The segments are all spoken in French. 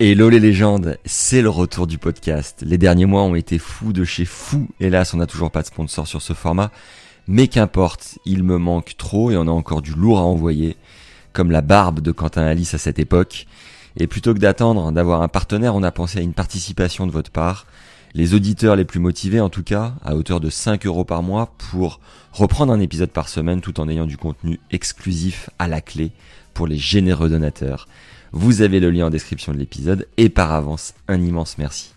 Hello les légendes, c'est le retour du podcast. Les derniers mois ont été fous de chez fou. Hélas, on n'a toujours pas de sponsor sur ce format. Mais qu'importe, il me manque trop et on a encore du lourd à envoyer. Comme la barbe de Quentin Alice à cette époque. Et plutôt que d'attendre d'avoir un partenaire, on a pensé à une participation de votre part. Les auditeurs les plus motivés en tout cas, à hauteur de 5 euros par mois pour reprendre un épisode par semaine tout en ayant du contenu exclusif à la clé pour les généreux donateurs. Vous avez le lien en description de l'épisode et par avance, un immense merci.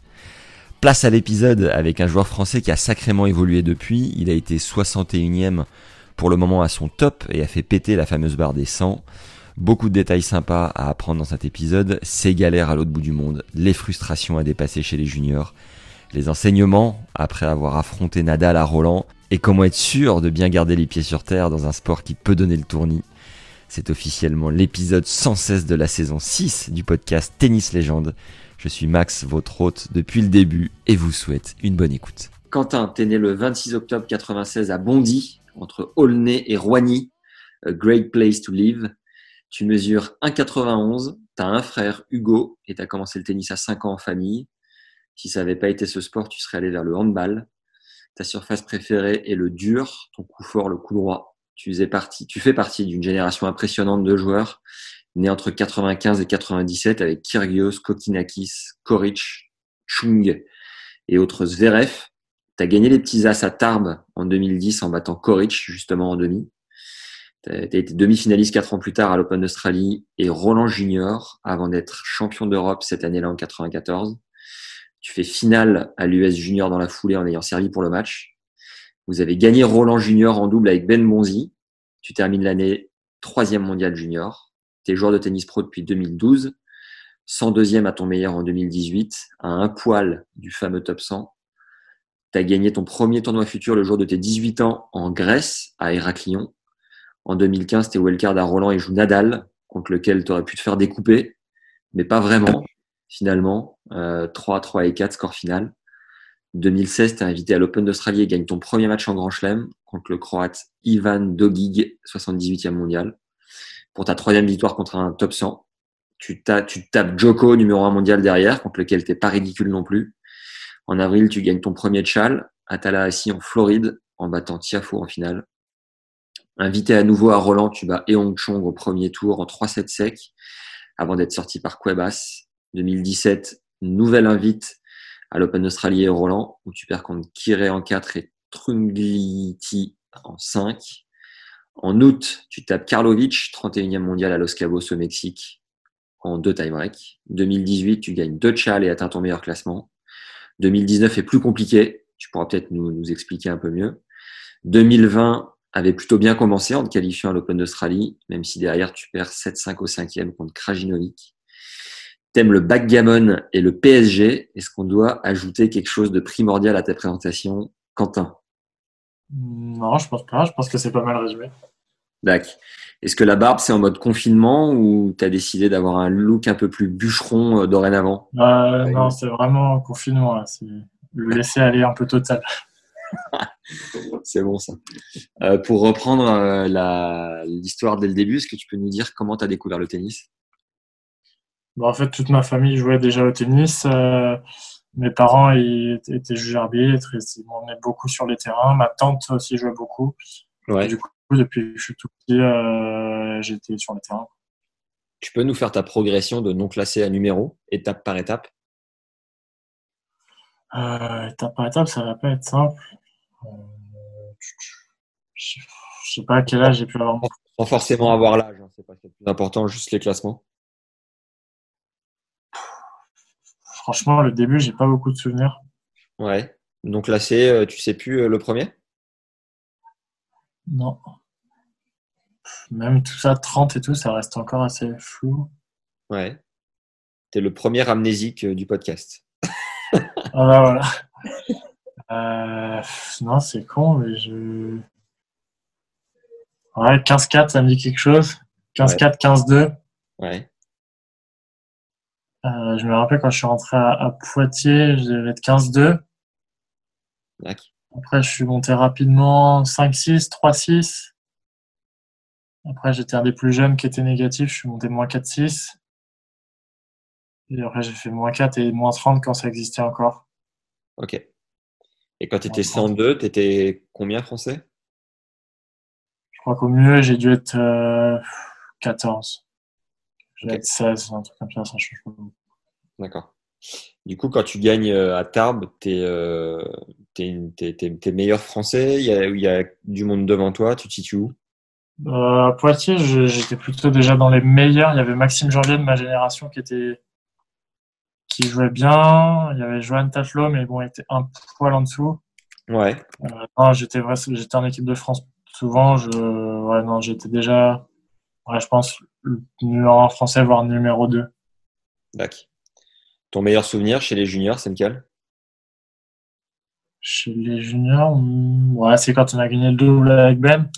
Place à l'épisode avec un joueur français qui a sacrément évolué depuis. Il a été 61ème pour le moment à son top et a fait péter la fameuse barre des 100. Beaucoup de détails sympas à apprendre dans cet épisode, ses galères à l'autre bout du monde, les frustrations à dépasser chez les juniors, les enseignements après avoir affronté Nadal à Roland et comment être sûr de bien garder les pieds sur terre dans un sport qui peut donner le tournis. C'est officiellement l'épisode 116 de la saison 6 du podcast Tennis Légende. Je suis Max, votre hôte depuis le début et vous souhaite une bonne écoute. Quentin, t'es né le 26 octobre 96 à Bondy, entre Aulnay et Roigny. A great place to live. Tu mesures 1,91, t'as un frère, Hugo, et t'as commencé le tennis à 5 ans en famille. Si ça n'avait pas été ce sport, tu serais allé vers le handball. Ta surface préférée est le dur, ton coup fort, le coup droit tu, fais partie d'une génération impressionnante de joueurs nés entre 95 et 97 avec Kyrgios, Kokinakis, Koric, Chung et autres Zverev. Tu as gagné les petits as à Tarbes en 2010 en battant Koric justement en demi. Tu as été demi-finaliste quatre ans plus tard à l'Open d'Australie et Roland Junior avant d'être champion d'Europe cette année-là en 94. Tu fais finale à l'US Junior dans la foulée en ayant servi pour le match. Vous avez gagné Roland Junior en double avec Ben Bonzi. Tu termines l'année troisième mondial junior. Tu es joueur de tennis pro depuis 2012. 102e à ton meilleur en 2018, à un poil du fameux top 100. Tu as gagné ton premier tournoi futur le jour de tes 18 ans en Grèce, à Héraclion. En 2015, tu es wildcard à Roland et joue Nadal, contre lequel tu aurais pu te faire découper, mais pas vraiment, finalement. 3, euh, 3 et 4, score final. 2016, tu es invité à l'Open d'Australie et gagnes ton premier match en Grand Chelem contre le Croate Ivan Dogic, 78e mondial. Pour ta troisième victoire contre un top 100. Tu, tu tapes Joko, numéro 1 mondial derrière, contre lequel t'es pas ridicule non plus. En avril, tu gagnes ton premier chal à Tallahassee en Floride en battant Tiafo en finale. Invité à nouveau à Roland, tu bats Eong Chong au premier tour en 3-7 secs avant d'être sorti par Cuevas. 2017, nouvelle invite à l'Open d'Australie et Roland, où tu perds contre Kiré en 4 et Trungliti en 5. En août, tu tapes Karlovic, 31e mondial à Los Cabos au Mexique, en deux tie-break. 2018, tu gagnes deux chals et atteins ton meilleur classement. 2019 est plus compliqué, tu pourras peut-être nous, expliquer un peu mieux. 2020 avait plutôt bien commencé en te qualifiant à l'Open d'Australie, même si derrière tu perds 7-5 au 5e contre Krajinovic. T'aimes le backgammon et le PSG. Est-ce qu'on doit ajouter quelque chose de primordial à ta présentation, Quentin? Non, je pense pas. Je pense que c'est pas mal résumé. D'accord. Est-ce que la barbe, c'est en mode confinement ou tu as décidé d'avoir un look un peu plus bûcheron euh, dorénavant? Euh, Non, c'est vraiment confinement. C'est le laisser aller un peu total. c'est bon ça. Euh, pour reprendre l'histoire dès le début, est-ce que tu peux nous dire comment tu as découvert le tennis? Bah, en fait, toute ma famille jouait déjà au tennis. Euh, mes parents ils étaient juges arbitres, ils m'emmenaient beaucoup sur les terrains. Ma tante aussi jouait beaucoup. du coup, depuis que je suis tout petit, euh, j'étais sur les terrains. Tu peux nous faire ta progression de non classé à numéro, étape par étape? Euh, Étape par étape, ça va pas être simple. je sais pas à quel âge j'ai pu avoir. Sans forcément avoir l'âge, hein, c'est pas le plus important, juste les classements. Franchement, le début, j'ai pas beaucoup de souvenirs. Ouais. Donc là, c'est, euh, tu sais plus euh, le premier? Non. Même tout ça, 30 et tout, ça reste encore assez flou. Ouais. Tu es le premier amnésique euh, du podcast. ah bah voilà. non, c'est con, mais je. Ouais, 15-4, ça me dit quelque chose. 15-4, 15-2. Ouais. Euh, je me rappelle quand je suis rentré à, Poitiers, je devais être 15-2. Après, je suis monté rapidement 5-6, 3-6. Après, j'étais un des plus jeunes qui était négatif, je suis monté moins 4-6. Et après, j'ai fait moins 4 et moins 30 quand ça existait encore. Ok. Et quand tu étais 102, tu étais combien français? Je crois qu'au mieux, j'ai dû être 14. Être 16, un truc comme ça, ça change pas. D'accord. Du coup, quand tu gagnes à Tarbes, tu es, es, meilleur français il y, a, il y, a, du monde devant toi, tu te situes où? Euh, À Poitiers, j'étais plutôt déjà dans les meilleurs. Il y avait Maxime Janvier de ma génération qui était qui jouait bien. Il y avait Johan Tatelot, mais bon, il était un poil en dessous. Ouais. Euh, j'étais j'étais en équipe de France souvent. Je, ouais, non, j'étais déjà, ouais, je pense, numéro 1 français, voire numéro 2. D'accord. Ton meilleur souvenir chez les juniors, c'est lequel? Chez les juniors, hmm, ouais, c'est quand on a gagné le double avec Ben.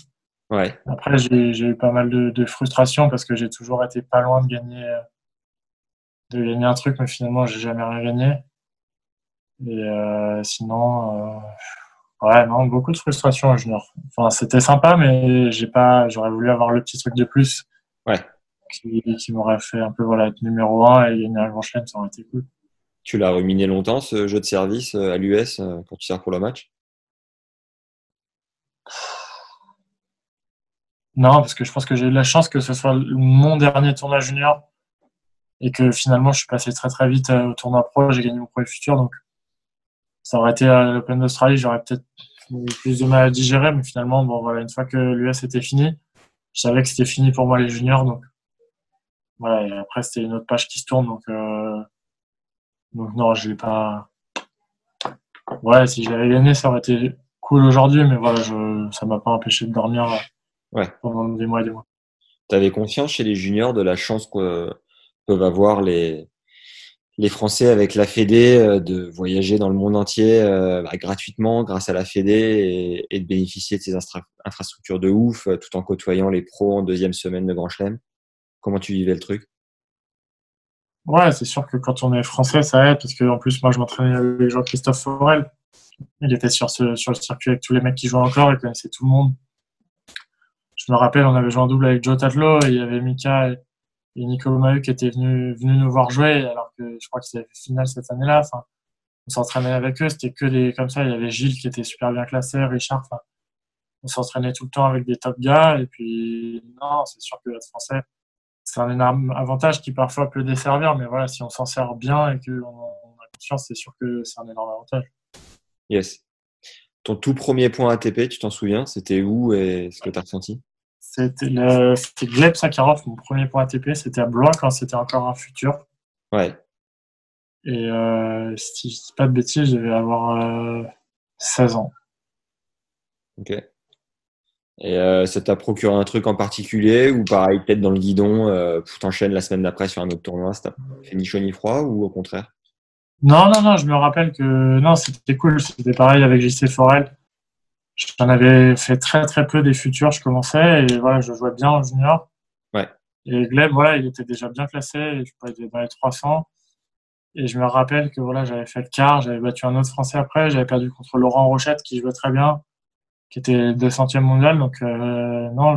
Ouais. Après, j'ai eu pas mal de, de frustration parce que j'ai toujours été pas loin de gagner, de gagner un truc, mais finalement, j'ai jamais rien gagné. Et euh, sinon, euh, ouais, non, beaucoup de frustration en junior. Enfin, c'était sympa, mais j'ai pas, j'aurais voulu avoir le petit truc de plus. Ouais qui, m'aurait fait un peu voilà, être numéro 1 et gagner un grand chelem, ça aurait été cool. Tu l'as ruminé longtemps, ce jeu de service euh, à l'US euh, quand tu sers pour le match? Non, parce que je pense que j'ai eu la chance que ce soit mon dernier tournoi junior et que finalement je suis passé très très vite euh, au tournoi pro, j'ai gagné mon premier futur, donc ça aurait été à l'Open d'Australie, j'aurais peut-être plus de mal à digérer, mais finalement, bon voilà, une fois que l'US était fini, je savais que c'était fini pour moi les juniors, donc voilà, et après, c'était une autre page qui se tourne. Donc, euh, donc non, je l'ai pas. Ouais, si j'avais gagné, ça aurait été cool aujourd'hui, mais voilà, je... ça m'a pas empêché de dormir ouais. pendant des mois et des mois. Tu avais confiance chez les juniors de la chance que peuvent avoir les, les Français avec la Fédé euh, de voyager dans le monde entier euh, bah, gratuitement grâce à la Fédé et, de bénéficier de ces infrastructures de ouf tout en côtoyant les pros en deuxième semaine de Grand Chelem? Comment tu vivais le truc? Ouais, c'est sûr que quand on est français, ça aide, parce que en plus, moi, je m'entraînais avec Jean-Christophe Forel. Il était sur, ce, sur le circuit avec tous les mecs qui jouaient encore, il connaissait tout le monde. Je me rappelle, on avait joué en double avec Joe Tatlo, et il y avait Mika et, Nico Maheu qui étaient venus, venus nous voir jouer, alors que je crois qu'ils avaient fait finale cette année-là. On s'entraînait avec eux, c'était que des comme ça. Il y avait Gilles qui était super bien classé, Richard. On s'entraînait tout le temps avec des top gars, et puis non, c'est sûr que être français, c'est un énorme avantage qui parfois peut desservir, mais voilà, si on s'en sert bien et qu'on a confiance, c'est sûr que c'est un énorme avantage. Yes. Ton tout premier point ATP, tu t'en souviens C'était où et ce que tu as ressenti? C'était Gleb Sakharov, mon premier point ATP. C'était à Blois quand c'était encore un futur. Ouais. Et euh, si je dis pas de bêtises, je devais avoir 16 euh, ans. Ok. Et euh, ça t'a procuré un truc en particulier ou pareil, peut-être dans le guidon, euh, t'enchaînes la semaine d'après sur un autre tournoi, ça t'a fait ni chaud ni froid ou au contraire? Non, non, non, je me rappelle que non, c'était cool, c'était pareil avec JC Forel. J'en avais fait très très peu des futurs, je commençais et voilà, je jouais bien en junior. Ouais. Et Gleb, voilà, il était déjà bien classé, je était dans les 300. Et je me rappelle que voilà, j'avais fait le quart, j'avais battu un autre Français après, j'avais perdu contre Laurent Rochette qui jouait très bien qui était 200e mondial. Donc, euh, non,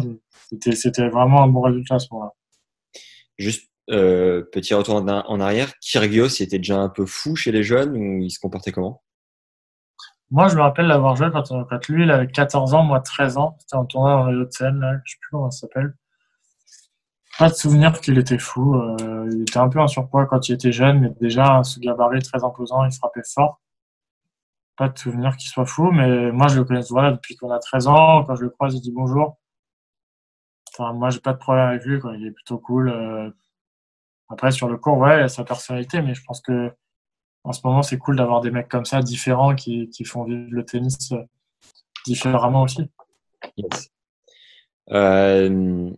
c'était vraiment un bon résultat à ce moment-là. Juste euh, petit retour en arrière, Kyrgios, était déjà un peu fou chez les jeunes ou il se comportait comment? Moi, je me rappelle l'avoir joué quand, quand, lui, il avait 14 ans, moi 13 ans. C'était un tournoi dans les Hauts-de-Seine, là, je sais plus comment ça s'appelle. Pas de souvenir qu'il était fou. Euh, il était un peu en surpoids quand il était jeune, mais déjà, ce gabarit très imposant, il frappait fort pas de souvenir qu'il soit fou, mais moi, je le connais voilà, depuis qu'on a 13 ans. Quand je le croise, il dit bonjour. Enfin, moi, j'ai pas de problème avec lui. Quoi. Il est plutôt cool. Euh. Après, sur le cours, ouais, il a sa personnalité, mais je pense que en ce moment, c'est cool d'avoir des mecs comme ça, différents, qui, qui font vivre le tennis euh, différemment aussi. Euh,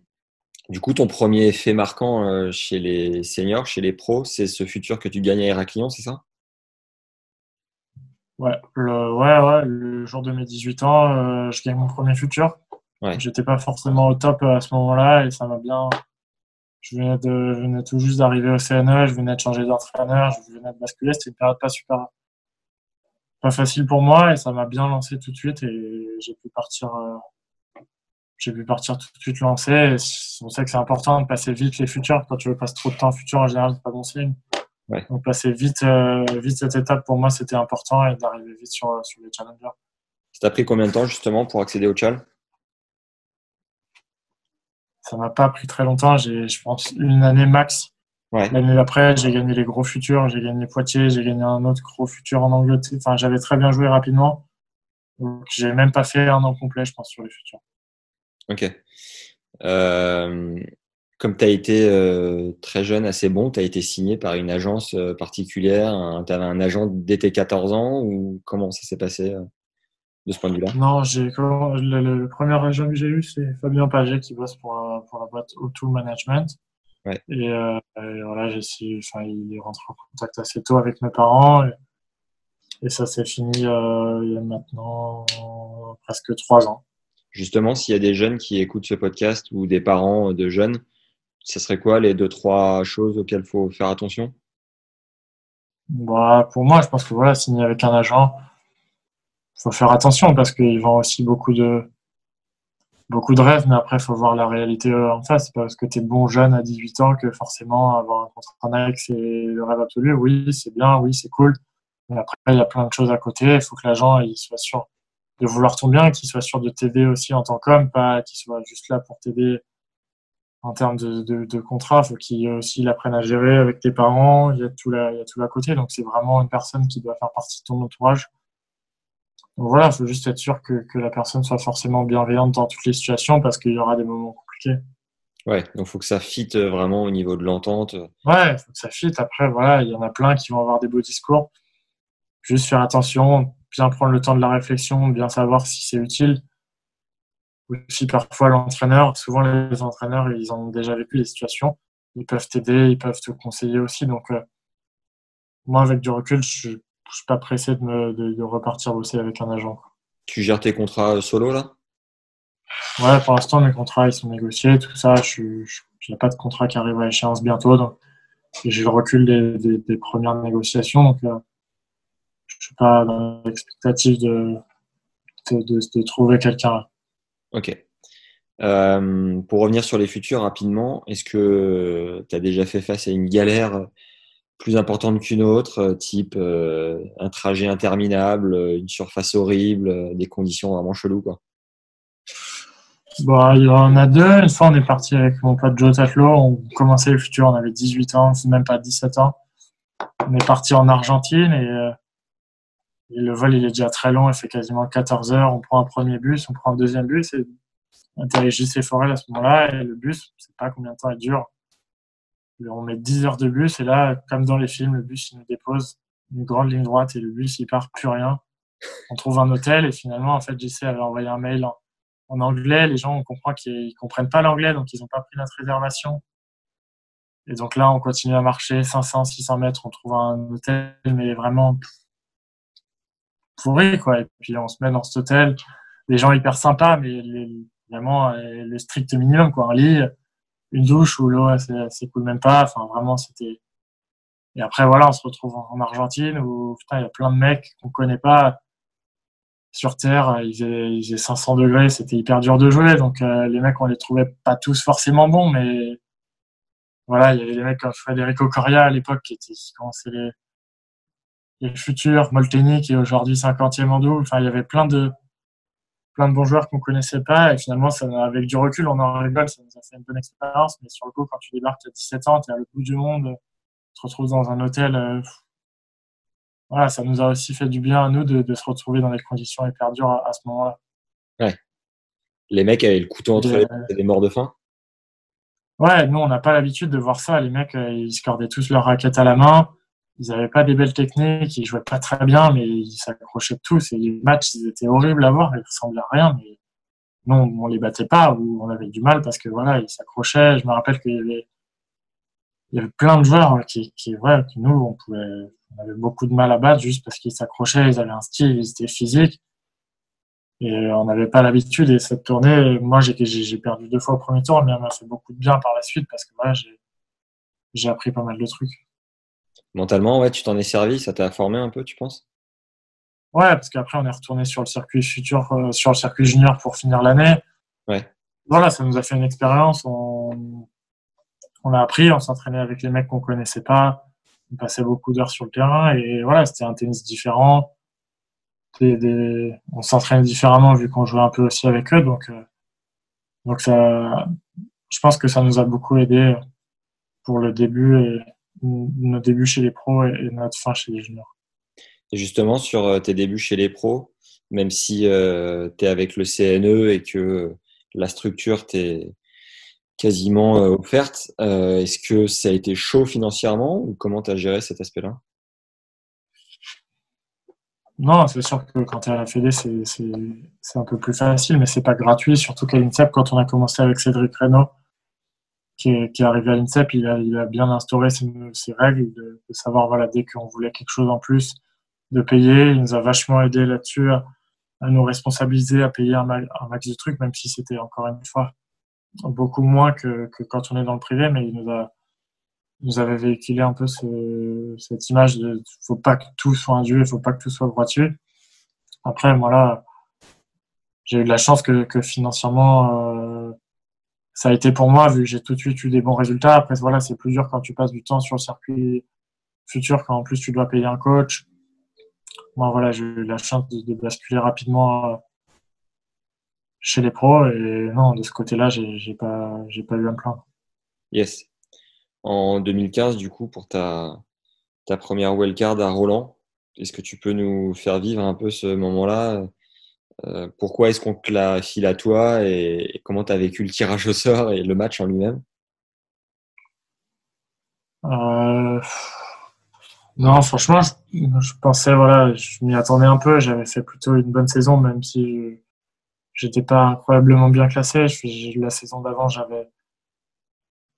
du coup, ton premier effet marquant chez les seniors, chez les pros, c'est ce futur que tu gagnes à Héraclion, c'est ça? Ouais, le, ouais, ouais, le jour de mes 18 ans, euh, je gagne mon premier futur. Ouais. J'étais pas forcément au top euh, à ce moment-là et ça m'a bien. Je venais, de, je venais tout juste d'arriver au CNE, je venais de changer d'entraîneur, je venais de basculer. C'était une période pas super, pas facile pour moi et ça m'a bien lancé tout de suite et j'ai pu partir. Euh, j'ai pu partir tout de suite lancer. on sait que c'est important de passer vite les futurs. Quand tu veux passer trop de temps futur, en général, c'est pas bon signe. Donc passer vite, euh, vite cette étape pour moi c'était important et d'arriver vite sur, sur les challengers. Ça t'a pris combien de temps justement pour accéder au chal Ça m'a pas pris très longtemps, j'ai je pense une année max. L'année d'après, j'ai gagné les gros futurs, j'ai gagné Poitiers, j'ai gagné un autre gros futur en Angleterre. Enfin, j'avais très bien joué rapidement. Donc, j'ai même pas fait un an complet, je pense, sur les futurs. Ok. Euh, comme tu as été euh, très jeune, assez bon, tu as été signé par une agence euh, particulière. Tu avais un agent dès tes 14 ans ou comment ça s'est passé de ce point de vue-là? Non, j'ai le, premier agent que j'ai eu, c'est Fabien Paget qui bosse pour, pour la boîte Auto Management. Ouais. Et, voilà, j'ai enfin, il est rentré en contact assez tôt avec mes parents. Et, et ça s'est fini il y a maintenant presque trois ans justement, s'il y a des jeunes qui écoutent ce podcast ou des parents de jeunes, ce serait quoi les deux, trois choses auxquelles il faut faire attention? Bah, Pour moi, je pense que voilà, signer avec un agent, il faut faire attention parce qu'ils vendent aussi beaucoup de, beaucoup de rêves, mais après, il faut voir la réalité en face. C'est pas parce que tu es bon jeune à 18 ans que forcément avoir un contrat c'est le rêve absolu. Oui, c'est bien, oui, c'est cool. Mais après, il y a plein de choses à côté. Il faut que l'agent soit sûr de vouloir ton bien, qu'il soit sûr de t'aider aussi en tant qu'homme, pas qu'il soit juste là pour t'aider en termes de, de, de contrat. faut qu'il aussi l'apprenne à gérer avec tes parents. Il y a tout là, il y a tout à côté. Donc c'est vraiment une personne qui doit faire partie de ton entourage. Donc voilà, il faut juste être sûr que, que la personne soit forcément bienveillante dans toutes les situations parce qu'il y aura des moments compliqués. Ouais, donc faut que ça fitte vraiment au niveau de l'entente. Ouais, faut que ça fitte. Après, voilà, il y en a plein qui vont avoir des beaux discours. Juste faire attention, bien prendre le temps de la réflexion, bien savoir si c'est utile. Aussi, parfois, l'entraîneur, souvent les entraîneurs, ils ont déjà vécu les situations. Ils peuvent t'aider, ils peuvent te conseiller aussi. Donc, euh, moi, avec du recul, je ne suis pas pressé de, me, de, repartir bosser avec un agent. Tu gères tes contrats solo, là? Ouais, pour l'instant, mes contrats, ils sont négociés, tout ça. Je n'ai pas de contrat qui arrive à échéance bientôt. Donc, j'ai le recul des, des, premières négociations. Donc, euh, je suis pas dans l'expectative de, de, trouver quelqu'un. Ok. Euh, pour revenir sur les futurs rapidement, est-ce que tu as déjà fait face à une galère plus importante qu'une autre, type euh, un trajet interminable, une surface horrible, des conditions vraiment cheloues quoi? Bah, il y en a deux. Une fois, on est parti avec mon pote Joe Tatlo. On commençait les futurs, on avait 18 ans, même pas 17 ans. On est parti en Argentine et euh, le vol, il est déjà très long, il fait quasiment 14 heures. On prend un premier bus, on prend un deuxième bus et on atterrit JC Forel à ce moment-là. Et le bus, je sais pas combien de temps il dure. On met 10 heures de bus et là, comme dans les films, le bus, il nous dépose une grande ligne droite et le bus, il part plus rien. On trouve un hôtel et finalement, en fait, JC avait envoyé un mail en, anglais. Les gens, on comprend qu'ils comprennent pas l'anglais, donc ils n'ont pas pris notre réservation. Et donc là, on continue à marcher 500, 600 mètres. On trouve un hôtel, mais vraiment pourri, quoi. Et puis on se met dans cet hôtel, des gens hyper sympas, mais vraiment euh, le strict minimum, quoi. Un lit, une douche où l'eau cool même pas. Enfin, vraiment, c'était. Et après, voilà, on se retrouve en Argentine où il y a plein de mecs qu'on connaît pas sur Terre. Il faisait, il 500 degrés, c'était hyper dur de jouer. Donc, euh, les mecs, on les trouvait pas tous forcément bons, mais voilà, il y avait des mecs comme Federico Coria à l'époque qui, qui commençaient les, les futurs, Molteni qui est aujourd'hui 50e en double. Enfin, il y avait plein de, plein de bons joueurs qu'on connaissait pas. Et finalement, ça, avec du recul, on en rigole, ça nous a fait une bonne expérience. Mais sur le coup, quand tu débarques à 17 ans, tu es à le bout du monde, tu te retrouves dans un hôtel. Euh, voilà, ça nous a aussi fait du bien à nous de, de se retrouver dans des conditions hyper dures à, ce moment-là. Ouais. Les mecs avaient le couteau entre les mains, des morts de faim. Ouais, nous, on n'a pas l'habitude de voir ça. Les mecs, euh, ils scordaient tous leur raquette à la main ils n'avaient pas des belles techniques, ils jouaient pas très bien, mais ils s'accrochaient tous. Et les matchs, ils étaient horribles à voir, ils ressemblaient à rien. Mais non, on les battait pas ou on avait du mal parce que voilà, ils s'accrochaient. Je me rappelle qu'il y avait, il y avait plein de joueurs qui, qui, ouais, nous, on pouvait, on avait beaucoup de mal à battre juste parce qu'ils s'accrochaient, ils avaient un style, ils étaient physiques. Et on n'avait pas l'habitude. Et cette tournée, moi, j'ai, j'ai perdu deux fois au premier tour, mais elle m'a fait beaucoup de bien par la suite parce que voilà, j'ai, j'ai appris pas mal de trucs. Mentalement, ouais, tu t'en es servi, ça t'a formé un peu, tu penses? Ouais, parce qu'après, on est retourné sur le circuit futur, euh, sur le circuit junior pour finir l'année. Ouais. Voilà, ça nous a fait une expérience. On, on a appris, on s'entraînait avec les mecs qu'on connaissait pas. on passait beaucoup d'heures sur le terrain et voilà, c'était un tennis différent. on s'entraînait différemment vu qu'on jouait un peu aussi avec eux, donc donc ça, je pense que ça nous a beaucoup aidé pour le début et nos débuts chez les pros et notre fin chez les juniors. Et justement, sur euh, tes débuts chez les pros, même si euh, tu es avec le CNE et que la structure t'est quasiment euh, offerte, est-ce que ça a été chaud financièrement ou comment tu as géré cet aspect-là? Non, c'est sûr que quand tu es à la Fédé, c'est un peu plus facile, mais c'est pas gratuit. Surtout qu'à l'INSEP, quand on a commencé avec Cédric Reynaud, qui est, arrivé à l'INSEP, il a, bien instauré ses, règles, de, savoir, voilà, dès qu'on voulait quelque chose en plus, de payer. Il nous a vachement aidé là-dessus, à, nous responsabiliser, à payer un, max de trucs, même si c'était encore une fois beaucoup moins que, quand on est dans le privé, mais il nous avait véhiculé un peu cette image de faut pas que tout soit un il faut pas que tout soit gratuit. Après, voilà, j'ai eu de la chance que, financièrement, euh, ça a été pour moi, vu que j'ai tout de suite eu des bons résultats. Après, voilà, c'est plus dur quand tu passes du temps sur le circuit futur, quand en plus tu dois payer un coach. Moi, voilà, j'ai eu la chance de, basculer rapidement euh, chez les pros et non, de ce côté-là, j'ai pas, pas eu un plan. Yes en 2015, du coup, pour ta, ta première wildcard à Roland. Est-ce que tu peux nous faire vivre un peu ce moment-là? Euh, Pourquoi est-ce qu'on te l'a filé à toi et, comment tu as vécu le tirage au sort et le match en lui-même? Euh, Non, franchement, je, pensais, voilà, je m'y attendais un peu. J'avais fait plutôt une bonne saison, même si j'étais pas incroyablement bien classé. la saison d'avant, j'avais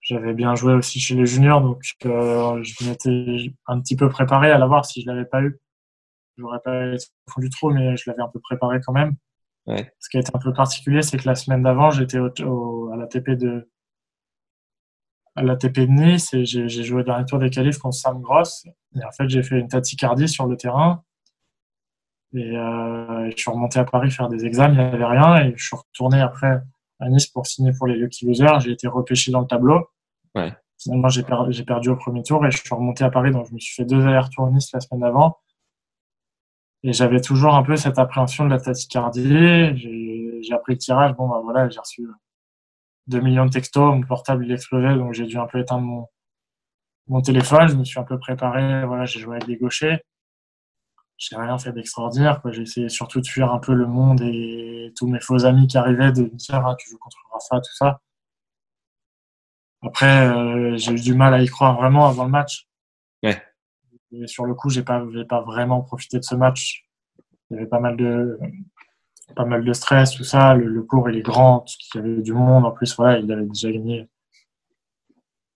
j'avais bien joué aussi chez les juniors, donc euh, je m'étais un petit peu préparé à l'avoir si je l'avais pas eu. J'aurais pas été au fond du trou, mais je l'avais un peu préparé quand même. Ouais. Ce qui a été un peu particulier, c'est que la semaine d'avant, j'étais au, à la TP de à la TP de Nice et j'ai joué le dernier tour des qualifs contre Sam Gross. Et en fait, j'ai fait une tachycardie sur le terrain. Et euh, je suis remonté à Paris faire des examens, il n'y avait rien. Et je suis retourné après à Nice pour signer pour les Lucky Losers. J'ai été repêché dans le tableau. Ouais. Finalement, j'ai, perdu au premier tour et je suis remonté à Paris. Donc, je me suis fait deux allers-retours à Nice la semaine d'avant. Et j'avais toujours un peu cette appréhension de la tachycardie. J'ai, appris le tirage. Bon, bah voilà, j'ai reçu 2 millions de textos. Mon portable, il explosait. Donc, j'ai dû un peu éteindre mon, mon téléphone. Je me suis un peu préparé. Voilà, j'ai joué avec des gauchers j'ai rien fait d'extraordinaire. J'ai essayé surtout de fuir un peu le monde et tous mes faux amis qui arrivaient de me dire ah, tu joues contre Rafa, tout ça. Après, euh, j'ai eu du mal à y croire vraiment avant le match. Ouais. Et sur le coup, j'ai pas, pas vraiment profité de ce match. Il y avait pas mal de, pas mal de stress, tout ça. Le, cours, il est grand, il y avait du monde. En plus, voilà, il avait déjà gagné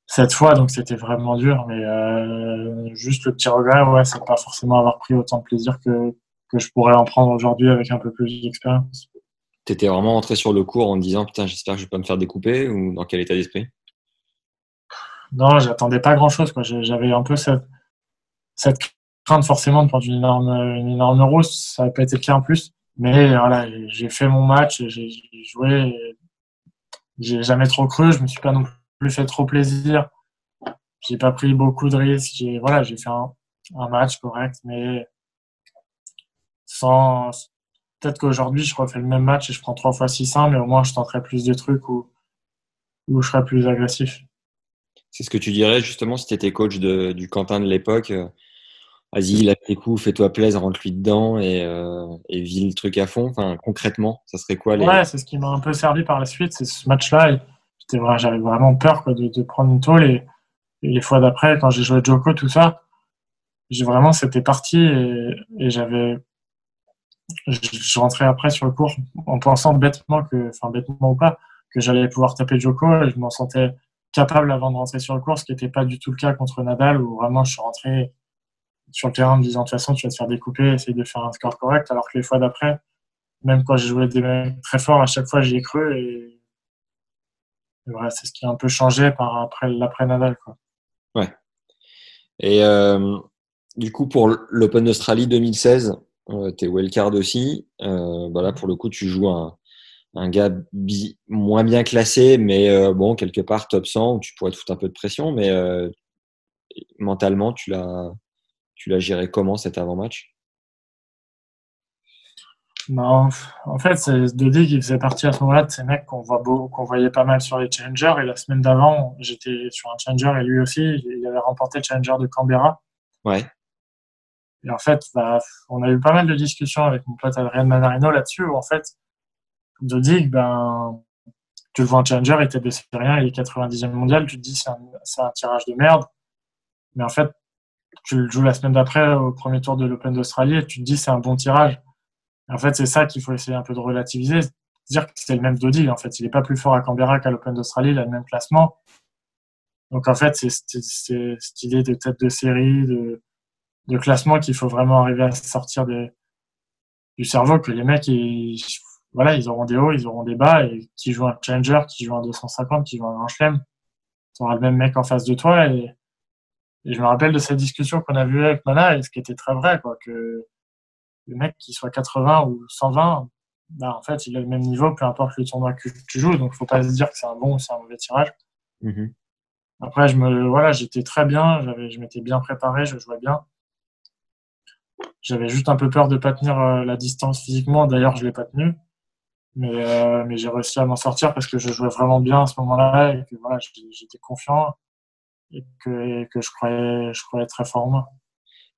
cette fois, donc c'était vraiment dur. Mais euh, juste le petit regret, ouais, c'est pas forcément avoir pris autant de plaisir que, que je pourrais en prendre aujourd'hui avec un peu plus d'expérience. Tu étais vraiment entré sur le cours en disant putain, j'espère que je vais pas me faire découper ou dans quel état d'esprit? Non, j'attendais pas grand chose. J'avais un peu cette, cette crainte forcément de prendre une énorme, une énorme rose. Ça n'a pas été le cas en plus. Mais voilà, j'ai fait mon match, j'ai joué. J'ai jamais trop cru. Je me suis pas non plus fait trop plaisir. J'ai pas pris beaucoup de risques. J'ai voilà, j'ai fait un, match correct, mais sans. Peut-être qu'aujourd'hui, je refais le même match et je prends trois fois 600, mais au moins, je tenterai plus de trucs ou où je serai plus agressif. C'est ce que tu dirais justement si tu étais coach du Quentin de l'époque. Vas-y, lâche tes coups, fais-toi plaisir, rentre-lui dedans et, euh, vis le truc à fond. Concrètement, ça serait quoi les... Ouais, c'est ce qui m'a un peu servi par la suite, c'est ce match-là j'avais vraiment peur de, prendre une tôle et, les fois d'après, quand j'ai joué Joko, tout ça, j'ai vraiment, c'était parti et, j'avais, je, rentrais après sur le cours en pensant bêtement que, enfin bêtement ou pas, que j'allais pouvoir taper Joko et je m'en sentais capable avant de rentrer sur le cours, ce qui n'était pas du tout le cas contre Nadal où vraiment je suis rentré sur le terrain en disant de toute façon tu vas te faire découper, essayer de faire un score correct, alors que les fois d'après, même quand j'ai joué des mecs très forts, à chaque fois j'y ai cru et c'est ce qui a un peu changé par après l'après-Nadal. Ouais. Et euh, du coup, pour l'Open d'Australie 2016, euh, tu es wildcard aussi. Euh, bah pour le coup, tu joues un, un gars moins bien classé, mais euh, bon, quelque part top 100, où tu pourrais te foutre un peu de pression. Mais mentalement, tu l'as, tu l'as géré comment cet avant-match? Non, en fait, c'est Dodi qui faisait partie à ce moment-là de ces mecs qu'on voit qu'on voyait pas mal sur les challengers. Et la semaine d'avant, j'étais sur un challenger et lui aussi, il avait remporté le challenger de Canberra. Ouais. Et en fait, bah, on a eu pas mal de discussions avec mon pote Adrien Manarino là-dessus, où en fait, Dodi, ben, tu le vois en challenger, il t'est rien, il est 90e mondial, tu te dis c'est un, un tirage de merde. Mais en fait, tu le joues la semaine d'après au premier tour de l'Open d'Australie et tu te dis c'est un bon tirage. En fait, c'est ça qu'il faut essayer un peu de relativiser, dire que c'est le même Dodi. En fait, il n'est pas plus fort à Canberra qu'à l'Open d'Australie, il a le même classement. Donc en fait, c'est cette idée de tête de série, de, de classement qu'il faut vraiment arriver à sortir du cerveau, que les mecs, ils, voilà, ils auront des hauts, ils auront des bas, et qui joue un challenger, qui joue un 250, qui joue un grand chelem, tu auras le même mec en face de toi. Et, et je me rappelle de cette discussion qu'on a vue avec Mana, et ce qui était très vrai, quoi, que le mec qui soit 80 ou 120, bah, en fait, il a le même niveau, peu importe le tournoi que tu joues. Donc, faut pas se dire que c'est un bon ou c'est un mauvais tirage. Mm-hmm. Après, je me, voilà, j'étais très bien, j'avais, je m'étais bien préparé, je jouais bien. J'avais juste un peu peur de pas tenir euh, la distance physiquement. D'ailleurs, je l'ai pas tenu. Mais, euh, mais j'ai réussi à m'en sortir parce que je jouais vraiment bien à ce moment-là et que voilà, j'étais confiant et que, que je croyais, je croyais très fort en moi.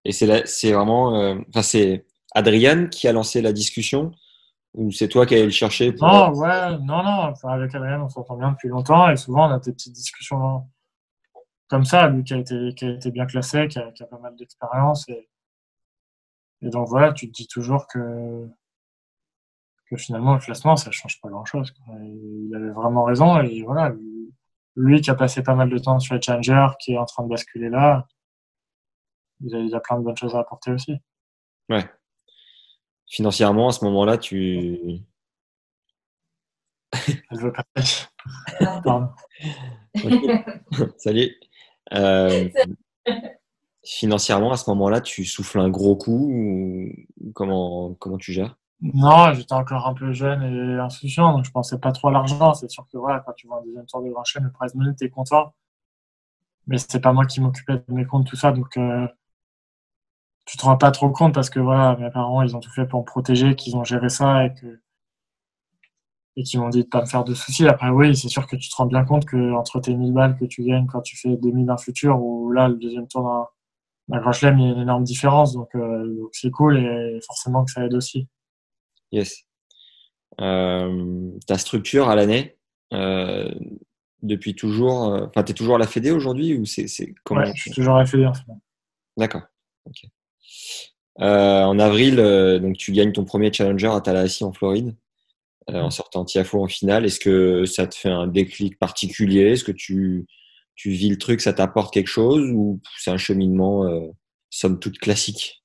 Et c'est, vraiment, euh, enfin, c'est, Adrian qui a lancé la discussion ou c'est toi qui allé le chercher Non, ouais, non, non. avec Adrian, on s'entend bien depuis longtemps et souvent on a des petites discussions comme ça. Lui qui a été, qui a été bien classé, qui a, qui a pas mal d'expérience. Et, et, donc voilà, tu te dis toujours que, que finalement le classement, ça change pas grand-chose. Il avait vraiment raison et voilà, lui qui a passé pas mal de temps sur les challengers, qui est en train de basculer là, il a, il a plein de bonnes choses à apporter aussi. Ouais financièrement, à ce moment-là, tu. Elle veut pas. Salut. Euh, financièrement, à ce moment-là, tu souffles un gros coup ou comment, comment tu gères? Non, j'étais encore un peu jeune et insouciant, donc je pensais pas trop à l'argent. C'est sûr que voilà, quand tu vois un deuxième tour de Grand Chelem, le prize money, t'es content. Mais c'était pas moi qui m'occupais de mes comptes, tout ça. Donc, euh, tu te rends pas trop compte parce que voilà, mes parents, ils ont tout fait pour me protéger, qu'ils ont géré ça et que et qui m'ont dit de pas me faire de soucis. Après, oui, c'est sûr que tu te rends bien compte que entre tes 1000 balles que tu gagnes quand tu fais 2000 d'un futur ou là, le deuxième tour d'un Grand Chelem, il y a une énorme différence. Donc, euh, donc c'est cool et forcément que ça aide aussi. Yes. Euh, ta structure à l'année, euh, depuis toujours, euh, enfin, tu es toujours à la Fédé aujourd'hui ou c'est comment ouais, je suis toujours à la Fédé en ce moment. D'accord. Ok. Euh, en avril, euh, donc tu gagnes ton premier challenger à Tallahassee en Floride, euh, en sortant Tiafo en finale. Est-ce que ça te fait un déclic particulier? Est-ce que tu, tu vis le truc, ça t'apporte quelque chose ou c'est un cheminement somme toute classique?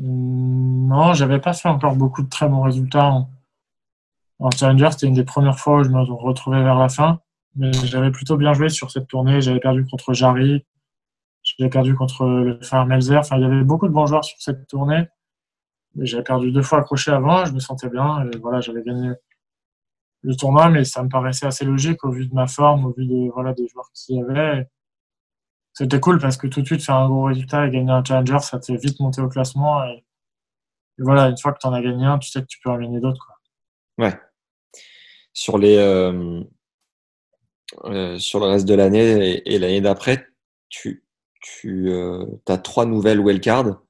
Non, j'avais pas fait encore beaucoup de très bons résultats en, challenger. C'était une des premières fois où je me retrouvais vers la fin, mais j'avais plutôt bien joué sur cette tournée. J'avais perdu contre Jarry, j'ai perdu contre le Phare Melzer. Enfin, il y avait beaucoup de bons joueurs sur cette tournée. Mais j'avais perdu deux fois accroché avant. Je me sentais bien. Et voilà, j'avais gagné le tournoi, mais ça me paraissait assez logique au vu de ma forme, au vu de, voilà, des joueurs qu'il y avait. C'était cool parce que tout de suite, faire un gros résultat et gagner un challenger, ça te fait vite monter au classement. Et, voilà, une fois que tu en as gagné un, tu sais que tu peux en gagner d'autres. Ouais. Sur, les, euh, euh, sur le reste de l'année et, l'année d'après, tu, tu euh, as trois nouvelles wildcards.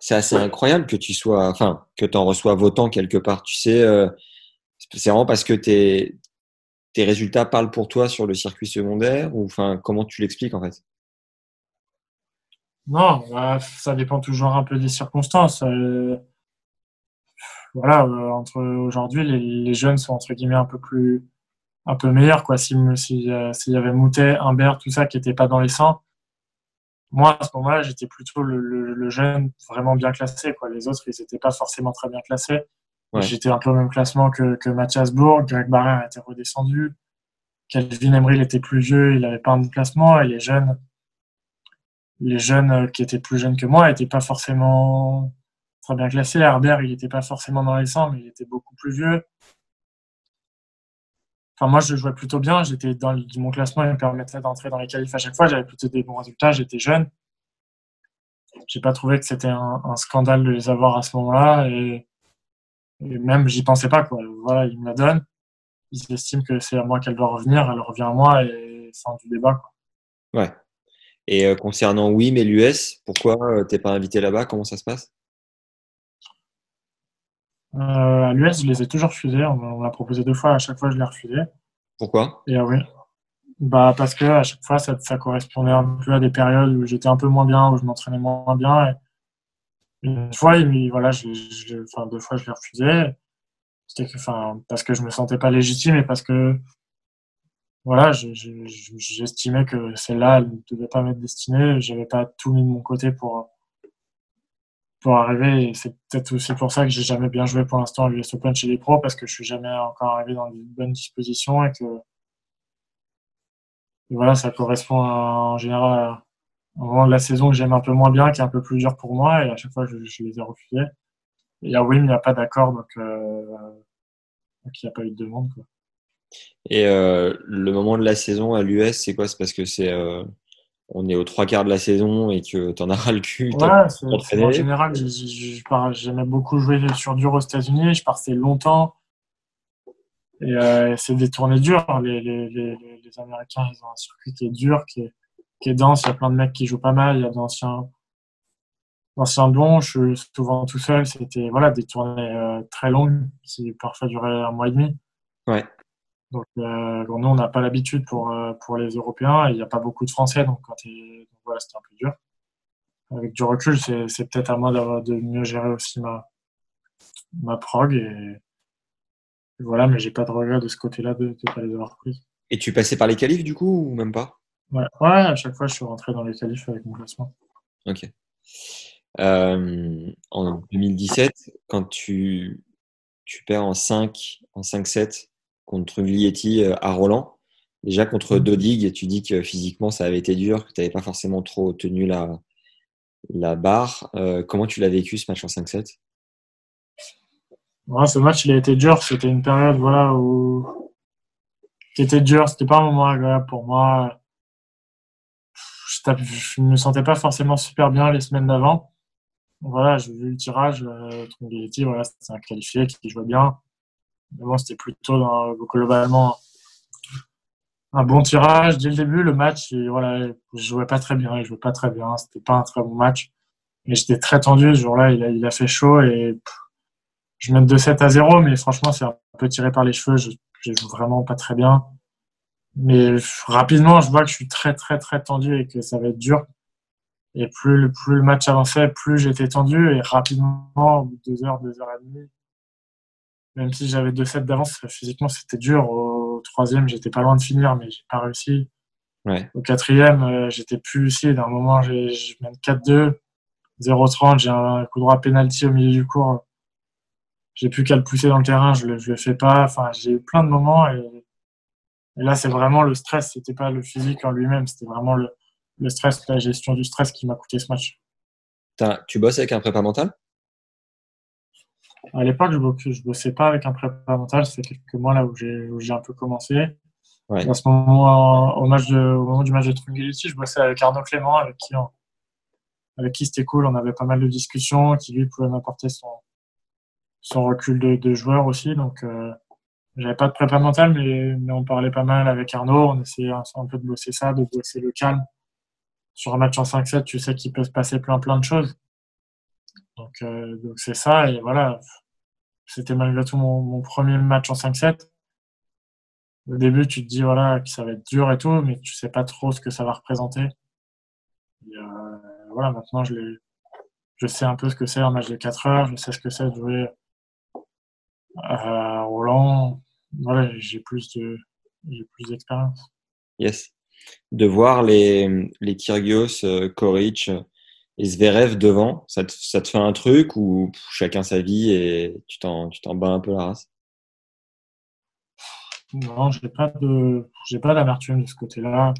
C'est assez incroyable que tu sois, enfin, que tu en reçoives autant quelque part. Tu sais, c'est vraiment parce que tes, tes résultats parlent pour toi sur le circuit secondaire ou enfin, comment tu l'expliques en fait? Non, bah, ça dépend toujours un peu des circonstances. voilà, entre aujourd'hui, les, jeunes sont entre guillemets un peu plus un peu meilleur quoi. S'il si, euh, s'il y avait Moutet, Humbert, tout ça qui était pas dans les 100 moi à ce moment-là j'étais plutôt le, le, jeune vraiment bien classé quoi. Les autres ils étaient pas forcément très bien classés j'étais un peu au même classement que, que Mathias Bourg Greg Barrère était redescendu Calvin Emery il était plus vieux il avait pas un classement et les jeunes les jeunes euh, qui étaient plus jeunes que moi étaient pas forcément très bien classés Herbert il était pas forcément dans les 100 mais il était beaucoup plus vieux Enfin, moi, je jouais plutôt bien. J'étais dans mon classement, il me permettait d'entrer dans les qualifs à chaque fois. J'avais plutôt des bons résultats. J'étais jeune. J'ai pas trouvé que c'était un, scandale de les avoir à ce moment-là. Et, même, j'y pensais pas, quoi. Voilà, ils me la donnent. Ils estiment que c'est à moi qu'elle doit revenir. Elle revient à moi et c'est du débat, quoi. Ouais. Et euh, concernant oui, mais l'US, pourquoi euh, t'es pas invité là-bas? Comment ça se passe? Euh, À l'US, je les ai toujours refusés. On m'a proposé deux fois. À chaque fois, je les refusé. Pourquoi? Et oui. Bah parce que à chaque fois, ça, correspondait un peu à des périodes où j'étais un peu moins bien, où je m'entraînais moins bien. Et, une fois, voilà, enfin, deux fois, je l'ai refusé. C'était que, enfin, parce que je me sentais pas légitime et parce que voilà, j'estimais que celle-là, elle ne devait pas m'être destinée. J'avais pas tout mis de mon côté pour, pour arriver. Et c'est peut-être aussi pour ça que j'ai jamais bien joué pour l'instant à l'US Open chez les pros, parce que je suis jamais encore arrivé dans une bonne disposition et que voilà, ça correspond en général au moment de la saison que j'aime un peu moins bien, qui est un peu plus dur pour moi, et à chaque fois je, les ai refusés. Et à Wim, il n'y a pas d'accord, donc, euh, donc il n'y a pas eu de demande. Quoi. Et euh, le moment de la saison à l'US, c'est quoi? C'est parce que c'est euh, on est aux trois quarts de la saison et que tu en as ras le cul. Ouais, en général, j'aimais beaucoup jouer sur dur aux États-Unis. Je partais longtemps. Et euh, c'est des tournées dures. Les, les, les, les, Américains, ils ont un circuit qui est dur, qui est, qui est dense. Il y a plein de mecs qui jouent pas mal. Il y a d'anciens d'anciens bons. Je suis souvent tout seul. C'était voilà, des tournées très longues qui parfois duraient un mois et demi. Ouais. Donc, euh, nous, on n'a pas l'habitude pour, euh, pour les Européens. Il n'y a pas beaucoup de Français, donc, quand voilà, c'était un peu dur. Avec du recul, c'est peut-être à moi de mieux gérer aussi ma, ma prog. Et, voilà, mais j'ai pas de regret de ce côté-là de ne pas les avoir prises. Et tu passais par les qualifs du coup ou même pas? Ouais. ouais, à chaque fois, je suis rentré dans les qualifs avec mon classement. Ok. Euh, en 2017, quand tu, tu perds en 5, en 5-7 contre Glietti euh, à Roland. Déjà contre mm. Dodig, tu dis que physiquement ça avait été dur, que tu n'avais pas forcément trop tenu la, la barre. Euh, comment tu l'as vécu ce match en 5-7 Ce match il a été dur. C'était une période voilà, où qui était dur. C'était pas un moment agréable pour moi. Je ne me sentais pas forcément super bien les semaines d'avant. Voilà, j'ai vu le tirage. Euh, voilà, c'est un qualifié qui jouait bien. Mais c'était plutôt globalement un bon tirage dès le début. Le match, et voilà, je jouais pas très bien, il jouait pas très bien. C'était pas un très bon match. J'étais très tendu ce jour-là. Il a, il a fait chaud et je mène de 7 à 0, mais franchement, c'est un peu tiré par les cheveux. Je, je joue vraiment pas très bien. Mais rapidement, je vois que je suis très, très, très tendu et que ça va être dur. Et plus, plus le match avançait, plus j'étais tendu. Et rapidement, au bout de deux heures, deux heures et demie, même si j'avais deux sets d'avance, physiquement c'était dur. Au troisième, j'étais pas loin de finir, mais j'ai pas réussi. Au quatrième, euh, j'étais plus lucide. À un moment, je mène 4-2, 0-30, j'ai un coup droit penalty au milieu du cours. J'ai plus qu'à le pousser dans le terrain, je le, le fais pas. Enfin, j'ai eu plein de moments et, là, c'est vraiment le stress. C'était pas le physique en lui-même, c'était vraiment le, le stress, la gestion du stress qui m'a coûté ce match. Tu bosses avec un prépa mental? À l'époque, je ne bossais pas avec un prépa mental. C'est quelques mois là où j'ai un peu commencé. À ce moment, au, match de, au moment du match de Trungeliti, je bossais avec Arnaud Clément, avec qui, avec qui c'était cool. On avait pas mal de discussions, qui lui pouvait m'apporter son, son recul de, de joueur aussi. Donc, euh, j'avais pas de prépa mental, mais, mais on parlait pas mal avec Arnaud. On essayait un, peu de bosser ça, de bosser le calme. Sur un match en 5-7, tu sais qu'il peut se passer plein plein de choses. Donc, euh, donc c'est ça. Et voilà, c'était malgré tout mon, premier match en 5-7. Au début, tu te dis voilà, que ça va être dur et tout, mais tu sais pas trop ce que ça va représenter. Euh, voilà, maintenant, je, je sais un peu ce que c'est un match de 4 heures, je sais ce que c'est de jouer à Roland. Voilà, j'ai plus de j'ai plus d'expérience. Yes. De voir les, les Kyrgios, euh, Koric, et Zverev devant, ça te, ça te fait un truc ou chacun sa vie et tu t'en, tu t'en bats un peu la race? Non, j'ai pas de, j'ai pas d'amertume de ce côté-là.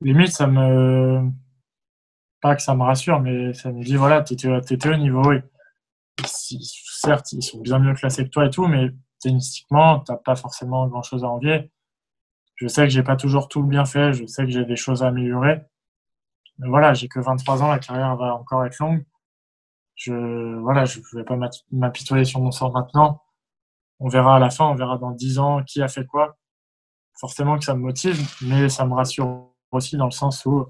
Limite, ça me, pas que ça me rassure, mais ça me dit voilà, t'étais, t'étais au niveau. Et, certes, ils sont bien mieux classés que toi et tout, mais tennistiquement, t'as pas forcément grand chose à envier. Je sais que j'ai pas toujours tout bien fait, je sais que j'ai des choses à améliorer. Mais voilà, j'ai que 23 ans, la carrière va encore être longue. Je, voilà, je vais pas m'apitoyer sur mon sort maintenant. On verra à la fin, on verra dans 10 ans qui a fait quoi. Forcément que ça me motive, mais ça me rassure aussi dans le sens où,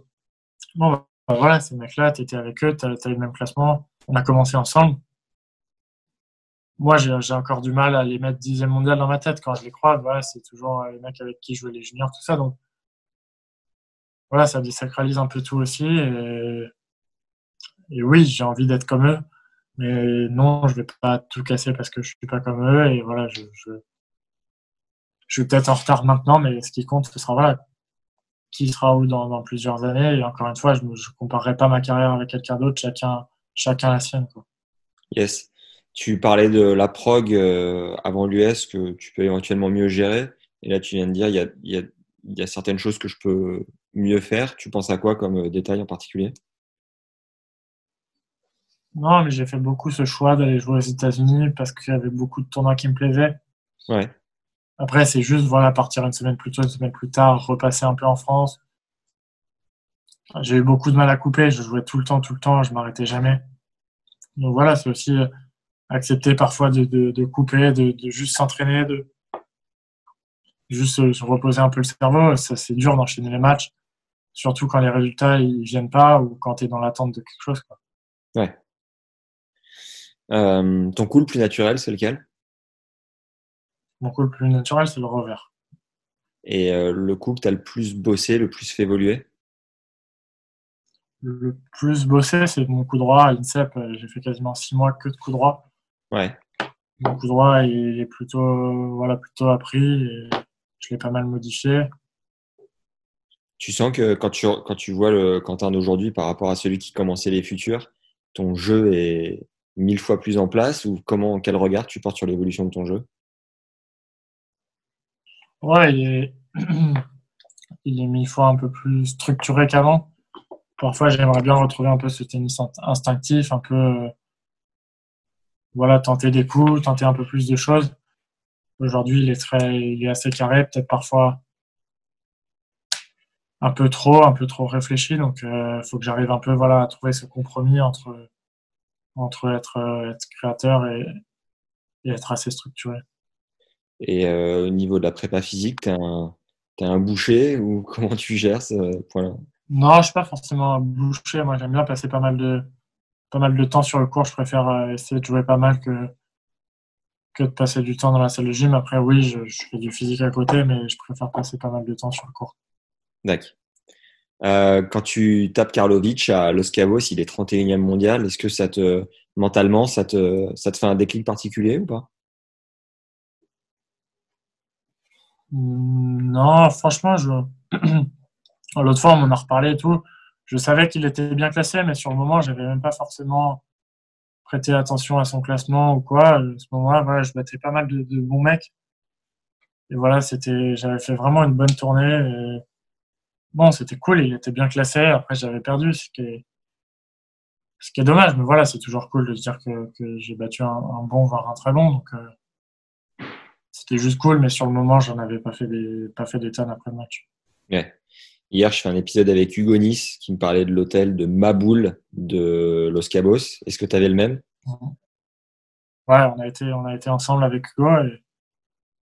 bon, bah, voilà, ces mecs-là, tu étais avec eux, tu as, le même classement, on a commencé ensemble. Moi, j'ai encore du mal à les mettre dixième mondial dans ma tête quand je les crois. Voilà, c'est toujours les mecs avec qui jouais les juniors, tout ça. Donc, voilà, ça désacralise un peu tout aussi. Et, oui, j'ai envie d'être comme eux. Mais non, je vais pas tout casser parce que je suis pas comme eux. Et voilà, je, je, suis peut-être en retard maintenant, mais ce qui compte, ce sera voilà, qui sera où dans, plusieurs années. Et encore une fois, je ne comparerai pas ma carrière avec quelqu'un d'autre, chacun, chacun la sienne. Yes. Tu parlais de la prog euh, avant l'US que tu peux éventuellement mieux gérer. Et là, tu viens de dire, il y a, y, a, y a, certaines choses que je peux mieux faire. Tu penses à quoi comme euh, détail en particulier? Non, mais j'ai fait beaucoup ce choix d'aller jouer aux États-Unis parce qu'il y avait beaucoup de tournois qui me plaisaient. Ouais. Après, c'est juste voilà, partir une semaine plus tôt, une semaine plus tard, repasser un peu en France. J'ai eu beaucoup de mal à couper, je jouais tout le temps, tout le temps, je m'arrêtais jamais. Donc voilà, c'est aussi euh, accepter parfois de, de, couper, de, de juste s'entraîner, de juste se, reposer un peu le cerveau. Ça, c'est dur d'enchaîner les matchs, surtout quand les résultats ils viennent pas ou quand tu es dans l'attente de quelque chose. Quoi. Ouais. Euh, ton coup le plus naturel, c'est lequel? Mon coup le plus naturel, c'est le revers. Et euh, le coup que tu as le plus bossé, le plus fait évoluer? Le plus bossé, c'est mon coup droit à l'INSEP. J'ai fait quasiment six mois que de coup droit. Ouais. Mon coup droit, il est plutôt, voilà, plutôt appris et je l'ai pas mal modifié. Tu sens que quand tu, quand tu vois le Quentin d'aujourd'hui par rapport à celui qui commençait les futurs, ton jeu est mille fois plus en place ou comment, quel regard tu portes sur l'évolution de ton jeu? Ouais, il est, il est mille fois un peu plus structuré qu'avant. Parfois, j'aimerais bien retrouver un peu ce tennis instinctif, un peu, voilà, tenter des coups, tenter un peu plus de choses. Aujourd'hui, il est très, il est assez carré, peut-être parfois un peu trop, un peu trop réfléchi. Donc, il euh, faut que j'arrive un peu, voilà, à trouver ce compromis entre, entre être, être créateur et, et être assez structuré. Et euh, au niveau de la prépa physique, tu es, un boucher ou comment tu gères ce point-là? Non, je ne suis pas forcément un boucher. Moi, j'aime bien passer pas mal, de, pas mal de temps sur le cours. Je préfère euh, essayer de jouer pas mal que, que de passer du temps dans la salle de gym. Après, oui, je, fais du physique à côté, mais je préfère passer pas mal de temps sur le cours. D'accord. Euh, quand tu tapes Karlovic à Los Cabos, il est 31e mondial. Est-ce que ça te, mentalement, ça te, ça te fait un déclic particulier ou pas? Non, franchement, je... l'autre fois, on m'en a reparlé et tout. Je savais qu'il était bien classé, mais sur le moment, j'avais même pas forcément prêté attention à son classement ou quoi. À ce moment-là, voilà, je battais pas mal de, bons mecs. Et voilà, c'était, j'avais fait vraiment une bonne tournée. Bon, c'était cool, il était bien classé. Après, j'avais perdu, ce qui est, dommage. Mais voilà, c'est toujours cool de se dire que, j'ai battu un, bon, voire un très bon. Donc, euh, c'était juste cool, mais sur le moment, j'en avais pas fait des, pas fait tonnes après le match. Hier, je fais un épisode avec Hugo Nice qui me parlait de l'hôtel de Maboul de Los Cabos. Est-ce que tu avais le même? Ouais, on a été, on a été ensemble avec Hugo et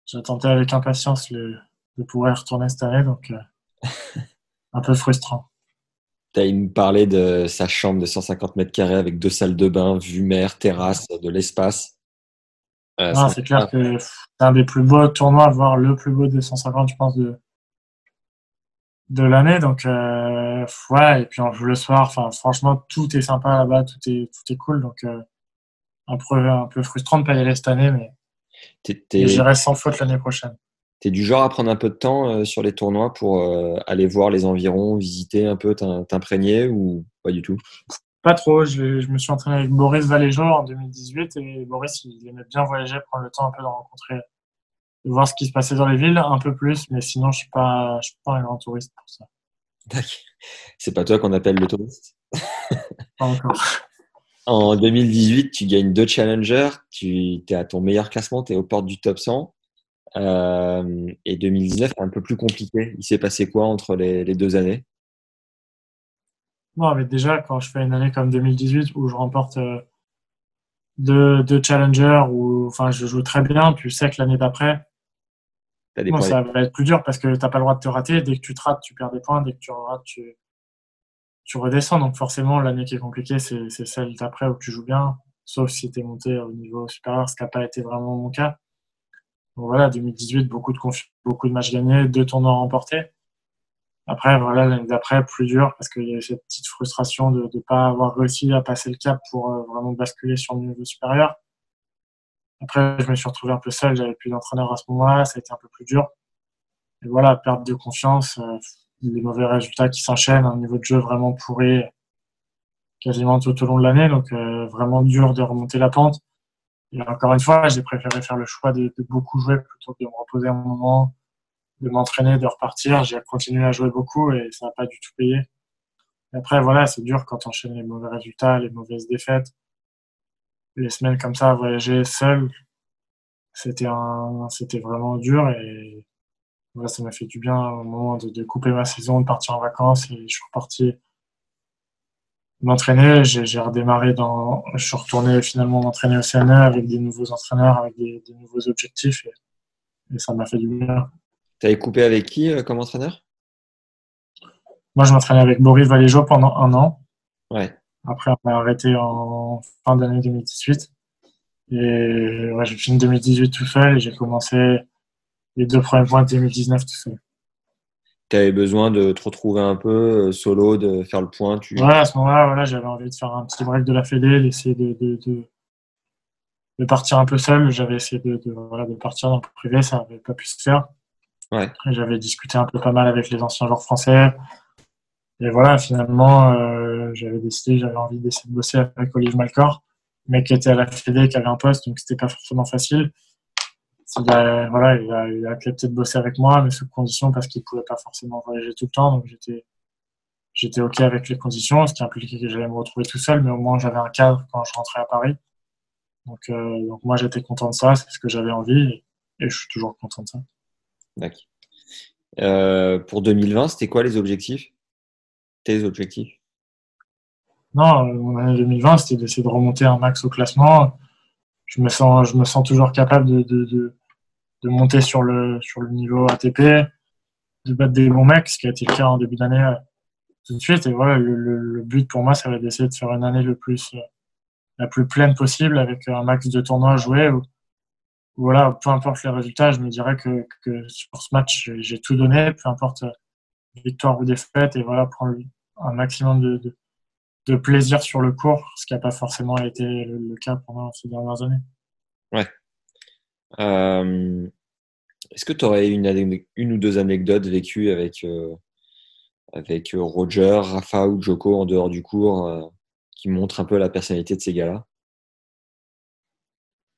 j'attendais avec impatience de pouvoir y retourner cette année, donc euh, un peu frustrant. Tu as me parler de sa chambre de 150 mètres carrés avec deux salles de bain, vue mer, terrasse, de l'espace. Euh, c'est clair que c'est un des plus beaux tournois, voire le plus beau des 150, je pense, de, de l'année. Donc, euh, ouais, et puis on joue le soir. Enfin, franchement, tout est sympa là-bas, tout est, tout est cool. Donc, euh, un, peu, un peu frustrant de pas y aller cette année, mais j'irai sans faute l'année prochaine. Tu es du genre à prendre un peu de temps sur les tournois pour aller voir les environs, visiter un peu, t'imprégner ou pas du tout? Pas trop. Je, je, me suis entraîné avec Boris Valéjo en 2018 et Boris, il aimait bien voyager, prendre le temps un peu de rencontrer, voir ce qui se passait dans les villes, un peu plus, mais sinon, je suis pas, je suis pas un grand touriste pour ça. C'est pas toi qu'on appelle le touriste? Pas encore. En 2018, tu gagnes deux challengers, tu es à ton meilleur classement, tu es aux portes du top 100. Euh, et 2019 est un peu plus compliqué. Il s'est passé quoi entre les, deux années? Bon, mais déjà, quand je fais une année comme 2018 où je remporte euh, deux, deux challengers, où enfin, je joue très bien, tu sais que l'année d'après, ça va être plus dur parce que tu n'as pas le droit de te rater. Dès que tu te rates, tu perds des points. Dès que tu rates, tu, tu redescends. Donc forcément, l'année qui est compliquée, c'est celle d'après où tu joues bien, sauf si tu es monté au niveau supérieur, ce qui n'a pas été vraiment mon cas. Donc voilà, 2018, beaucoup de, beaucoup de matchs gagnés, deux tournois remportés. Après, voilà, l'année d'après, plus dur parce qu'il y a cette petite frustration de ne pas avoir réussi à passer le cap pour euh, vraiment basculer sur le niveau supérieur. Après, je me suis retrouvé un peu seul, j'avais plus d'entraîneur à ce moment-là, ça a été un peu plus dur. Et voilà, perte de confiance, euh, les mauvais résultats qui s'enchaînent, un niveau de jeu vraiment pourri quasiment tout au long de l'année, donc euh, vraiment dur de remonter la pente. Et encore une fois, j'ai préféré faire le choix de, beaucoup jouer plutôt que de me reposer un moment, de m'entraîner, de repartir. J'ai continué à jouer beaucoup et ça n'a pas du tout payé. Et après, voilà, c'est dur quand on enchaîne les mauvais résultats, les mauvaises défaites les semaines comme ça à voyager seul, c'était c'était vraiment dur et voilà, ça m'a fait du bien au moment de, couper ma saison, de partir en vacances et je suis reparti m'entraîner. J'ai, redémarré dans, je suis retourné finalement m'entraîner au CNE avec des nouveaux entraîneurs, avec des, nouveaux objectifs et, ça m'a fait du bien. Tu avais coupé avec qui euh, comme entraîneur? Moi, je m'entraînais avec Boris Valéjo pendant un an. Ouais. Après, on a arrêté en fin d'année 2018. Et ouais, j'ai fini 2018 tout seul et j'ai commencé les deux premiers mois de 2019 tout seul. Tu avais besoin de te retrouver un peu euh, solo, de faire le point tu... Ouais, à ce moment-là, voilà, j'avais envie de faire un petit break de la Fédé, d'essayer de, de, de, partir un peu seul. J'avais essayé de, voilà, de partir dans le privé, ça n'avait pas pu se faire. Ouais. J'avais discuté un peu pas mal avec les anciens joueurs français. Et voilà, finalement, euh, j'avais décidé, j'avais envie d'essayer de bosser avec Olivier Malcor, mais qui était à la Fédé, qui avait un poste, donc c'était pas forcément facile. Il a, voilà, il a, il a, accepté de bosser avec moi, mais sous condition parce qu'il pouvait pas forcément voyager tout le temps, donc j'étais j'étais ok avec les conditions, ce qui impliquait que j'allais me retrouver tout seul, mais au moins j'avais un cadre quand je rentrais à Paris. Donc, euh, donc moi j'étais content de ça, c'est ce que j'avais envie, et, je suis toujours content de ça. D'accord. Euh, pour 2020, c'était quoi les objectifs? Objectifs? Non, mon année 2020, c'était d'essayer de remonter un max au classement. Je me sens, je me sens toujours capable de, de, de, monter sur le, sur le niveau ATP, de battre des bons mecs, ce qui a été le cas en début d'année euh, tout de suite. Et voilà, le, but pour moi, ça d'essayer de faire une année le plus, euh, la plus pleine possible avec un max de tournois joués. Où, voilà, peu importe les résultats, je me dirais que, que sur ce match, j'ai tout donné, peu importe euh, victoire ou défaite, et voilà, prendre un maximum de, de, plaisir sur le cours, ce qui n'a pas forcément été le, cas pendant ces dernières années. Ouais. Euh, est-ce que tu aurais une, une ou deux anecdotes vécues avec, euh, avec Roger, Rafa ou Joko en dehors du cours euh, qui montrent un peu la personnalité de ces gars-là?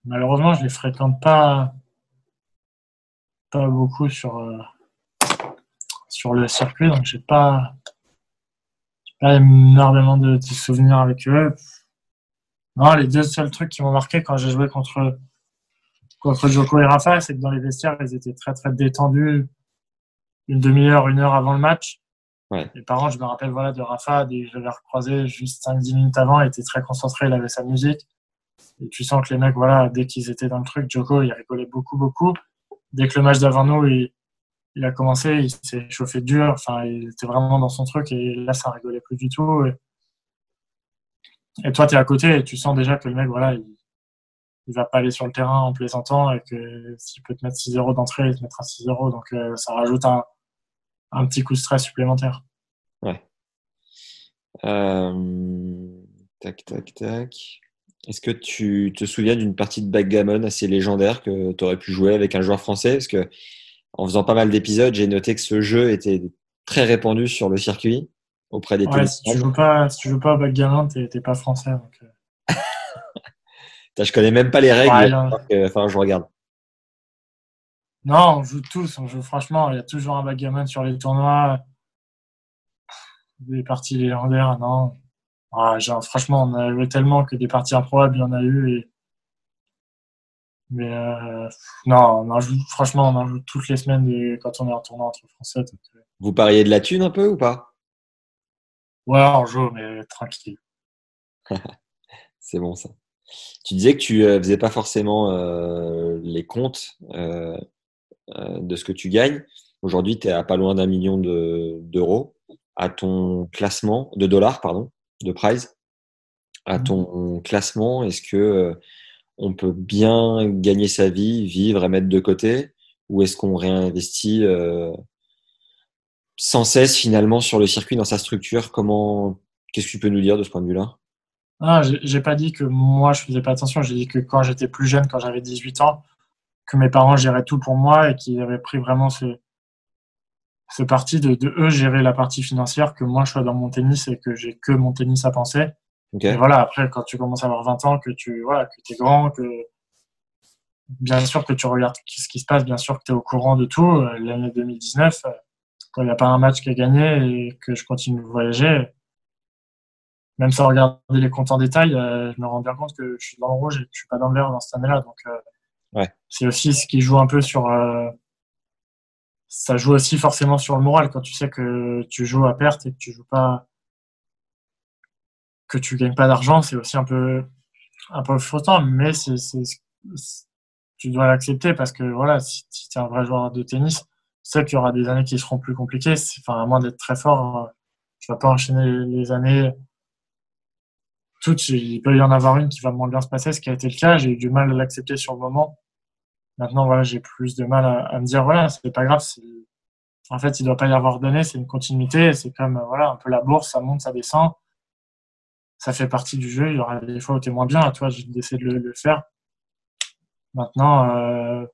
Malheureusement, je ne les fréquente pas, pas beaucoup sur, sur le circuit, donc j'ai pas pas énormément de, souvenirs avec eux. Non, les deux seuls trucs qui m'ont marqué quand j'ai joué contre, contre Joko et Rafa, c'est que dans les vestiaires, ils étaient très très détendus une demi-heure, une heure avant le match. Ouais. Et par je me rappelle voilà, de Rafa, je l'avais recroisé juste 5-10 minutes avant, il était très concentré, il avait sa musique. Et tu sens que les mecs, voilà, dès qu'ils étaient dans le truc, Joko, il rigolait beaucoup, beaucoup. Dès que le match d'avant nous, il, il a commencé, il s'est chauffé dur, enfin, il était vraiment dans son truc et là, ça rigolait plus du tout. Et, toi, tu es à côté et tu sens déjà que le mec, voilà, il, va pas aller sur le terrain en plaisantant et que s'il peut te mettre 6 euros d'entrée, il te mettra 6 euros. Donc, euh, ça rajoute un, un, petit coup de stress supplémentaire. Ouais. Euh, tac, tac, tac. Est-ce que tu te souviens d'une partie de backgammon assez légendaire que tu aurais pu jouer avec un joueur français? En faisant pas mal d'épisodes, j'ai noté que ce jeu était très répandu sur le circuit auprès des ouais, si tu joues pas, si tu joues pas à backgammon, t'es pas français. Donc... Euh. je connais même pas les règles. enfin, je regarde. Non, on joue tous. On joue franchement. Il y a toujours un backgammon sur les tournois. Des parties légendaires, non. ah, franchement, on a joué tellement que des parties improbables, il y en a eu. Et... Mais euh, non, on en joue, franchement, on en joue toutes les semaines quand on est en tournoi entre Français. Euh. Vous pariez de la thune un peu ou pas? Ouais, on joue, mais tranquille. C'est bon ça. Tu disais que tu ne faisais pas forcément les comptes de ce que tu gagnes. Aujourd'hui, tu es à pas loin d'un million d'euros à ton classement, de dollars, pardon, de prize. À mmh. ton classement, est-ce que euh, on peut bien gagner sa vie, vivre et mettre de côté Ou est-ce qu'on réinvestit euh, sans cesse finalement sur le circuit, dans sa structure? Comment Qu'est-ce que tu peux nous dire de ce point de vue-là? Ah, j'ai pas dit que moi je faisais pas attention, j'ai dit que quand j'étais plus jeune, quand j'avais 18 ans, que mes parents géraient tout pour moi et qu'ils avaient pris vraiment ce, parti de, de, eux gérer la partie financière, que moi je sois dans mon tennis et que j'ai que mon tennis à penser. Et voilà, après, quand tu commences à avoir 20 ans, que tu voilà, que es grand, que bien sûr que tu regardes ce qui se passe, bien sûr que tu es au courant de tout. Euh, l'année 2019, euh, quand il n'y a pas un match qui est gagné et que je continue de voyager, même sans regarder les comptes en détail, euh, je me rends bien compte que je suis dans le rouge et que je suis pas dans le vert dans cette année-là. Donc, ouais. c'est aussi ce qui joue un peu sur ça joue aussi forcément sur le moral quand tu sais que tu joues à perte et que tu joues pas que tu gagnes pas d'argent c'est aussi un peu un peu frustrant mais c'est tu dois l'accepter parce que voilà si, tu es un vrai joueur de tennis tu sais qu'il y aura des années qui seront plus compliquées enfin à moins d'être très fort tu vas pas enchaîner les années toutes il peut y en avoir une qui va moins bien se passer ce qui a été le cas j'ai eu du mal à l'accepter sur le moment Maintenant, voilà, j'ai plus de mal à, me dire, voilà, c'est pas grave. En fait, il doit pas y avoir donné, c'est une continuité. C'est comme, voilà, un peu la bourse, ça monte, ça descend. Ça fait partie du jeu. Il y aura des fois où tu es moins bien. À toi, d'essayer de le, faire. Maintenant, euh,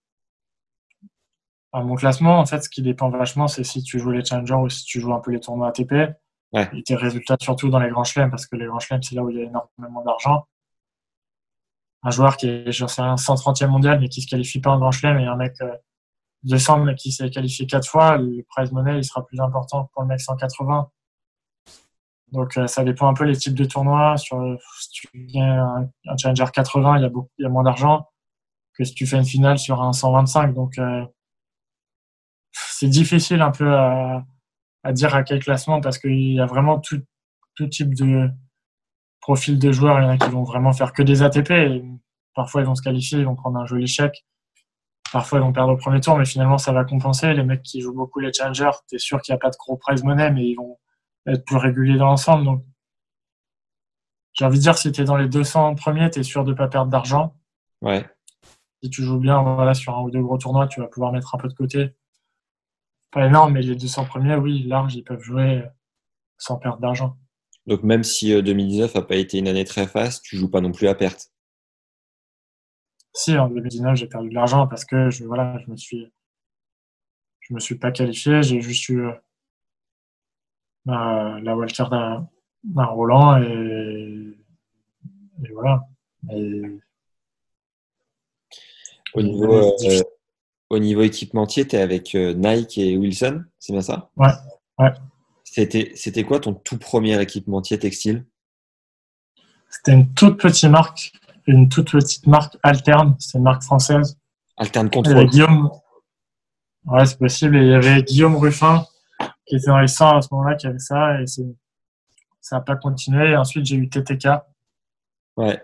à mon classement, en fait, ce qui dépend vachement, c'est si tu joues les challengers ou si tu joues un peu les tournois ATP. Et tes résultats, surtout dans les grands chelems, parce que les grands chelems, c'est là où il y a énormément d'argent un joueur qui est, j'en sais rien, 130e mondial, mais qui se qualifie pas en Grand Chelem, et un mec euh, 200, mais qui s'est qualifié quatre fois, le prize money, il sera plus important pour le mec 180. Donc, euh, ça dépend un peu les types de tournois. Sur, si tu viens un, Challenger 80, il y a, beaucoup, il y a moins d'argent que si tu fais une finale sur un 125. Donc, euh, c'est difficile un peu à, à, dire à quel classement parce qu'il y a vraiment tout, tout type de, profil de joueurs. Il y en a qui vont vraiment faire que des ATP. Et parfois, ils vont se qualifier, ils vont prendre un joli chèque. Parfois, ils vont perdre au premier tour, mais finalement, ça va compenser. Les mecs qui jouent beaucoup les challengers, tu es sûr qu'il n'y a pas de gros prize money, mais ils vont être plus réguliers dans l'ensemble. Donc, j'ai envie de dire, si tu es dans les 200 premiers, tu es sûr de ne pas perdre d'argent. Ouais. Si tu joues bien voilà, sur un ou deux gros tournois, tu vas pouvoir mettre un peu de côté. Pas énorme, mais les 200 premiers, oui, large, ils peuvent jouer sans perdre d'argent. Donc même si 2019 n'a pas été une année très faste, tu joues pas non plus à perte. Si, en 2019, j'ai perdu de l'argent parce que je, voilà, je me suis, je me suis pas qualifié. J'ai juste eu euh, la wildcard d'un, Roland et, voilà. au, niveau, euh, au niveau équipementier, tu es avec euh, Nike et Wilson, c'est bien ça? Ouais, ouais. C'était quoi ton tout premier équipementier textile? C'était une toute petite marque, une toute petite marque Alterne, c'est une marque française. Alterne Control. Guillaume, ouais, c'est possible. Et il y avait Guillaume Ruffin qui était dans les 100 à ce moment-là qui avait ça et ça n'a pas continué. Et ensuite, j'ai eu TTK. Ouais.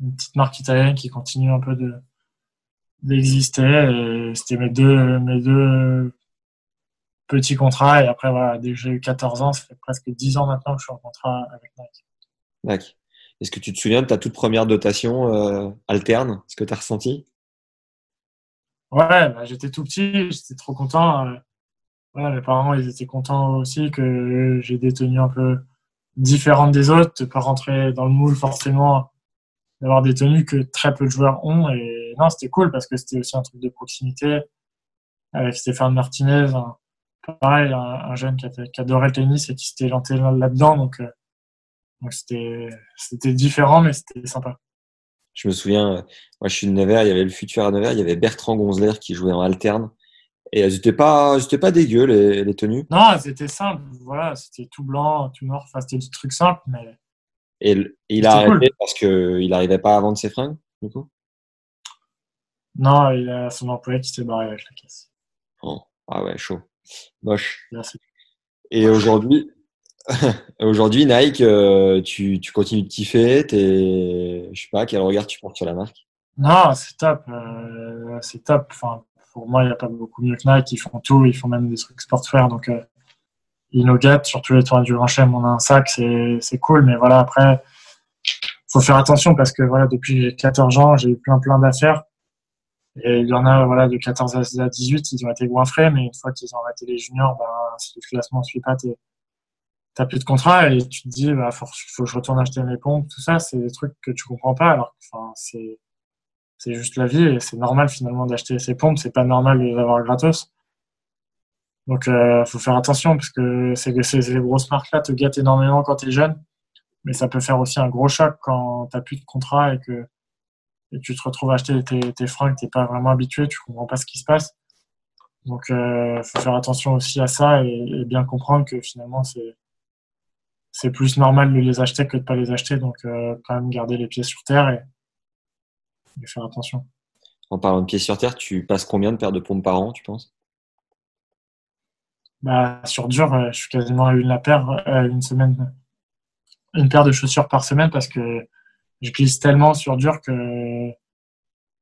Une petite marque italienne qui continue un peu de d'exister. C'était mes deux, mes deux petit contrat. Et après, voilà, dès que j'ai eu 14 ans, ça fait presque 10 ans maintenant que je suis en contrat avec Nike. D'accord. Est-ce que tu te souviens de ta toute première dotation euh, alterne? Ce que tu as ressenti? Ouais, bah, j'étais tout petit, j'étais trop content. Euh, mes parents, ils étaient contents aussi que j'ai des tenues un peu différentes des autres, de pas rentrer dans le moule forcément, d'avoir des tenues que très peu de joueurs ont. Et non, c'était cool parce que c'était aussi un truc de proximité avec Stéphane Martinez, pareil, un, jeune qui, adorait le tennis et qui s'était lancé là-dedans. Donc, euh, donc c'était différent, mais c'était sympa. Je me souviens, euh, moi je suis de Nevers, il y avait le futur à Nevers, il y avait Bertrand Gonzler qui jouait en alterne. Et elles n'étaient pas, pas dégueu les, les, tenues. Non, elles étaient simples. Voilà, c'était tout blanc, tout noir. Enfin, c'était du truc simple, mais Et, il a arrêté parce qu'il n'arrivait pas à vendre ses fringues, du coup? Non, il a son employé qui s'est barré avec la caisse. Oh. Ah ouais, chaud. Moche. Merci. Et aujourd'hui, aujourd'hui Nike, euh, tu, tu, continues de kiffer Je sais pas, quel regard tu portes sur la marque? Non, c'est top. Euh, c'est top. Enfin, pour moi, il n'y a pas beaucoup mieux que Nike. Ils font tout. Ils font même des trucs sportswear. Donc, euh, ils nous gâtent. Surtout les tournois du Grand Chelem, on a un sac. C'est cool. Mais voilà, après, faut faire attention parce que voilà, depuis 14 ans, j'ai eu plein, plein d'affaires. Et il y en a, voilà, de 14 à 18, ils ont été goinfrés, mais une fois qu'ils ont arrêté les juniors, ben, si le classement ne suit pas, t'as plus de contrat et tu te dis, bah, faut, faut que je retourne acheter mes pompes, tout ça, c'est des trucs que tu comprends pas, alors enfin, c'est, c'est juste la vie et c'est normal finalement d'acheter ces pompes, c'est pas normal de les avoir gratos. Donc, euh, faut faire attention parce que ces, ces grosses marques-là te gâtent énormément quand tu es jeune, mais ça peut faire aussi un gros choc quand t'as plus de contrat et que tu te retrouves à acheter tes, tes fringues, tu n'es pas vraiment habitué, tu comprends pas ce qui se passe. Donc, il euh, faut faire attention aussi à ça et, bien comprendre que finalement, c'est c'est plus normal de les acheter que de pas les acheter. Donc, euh, quand même garder les pieds sur terre faire attention. En parlant de pieds sur terre, tu passes combien de paires de pompes par an, tu penses? Bah, Sur dur, euh, je suis quasiment à une la paire, une semaine, une paire de chaussures par semaine parce que je glisse tellement sur dur que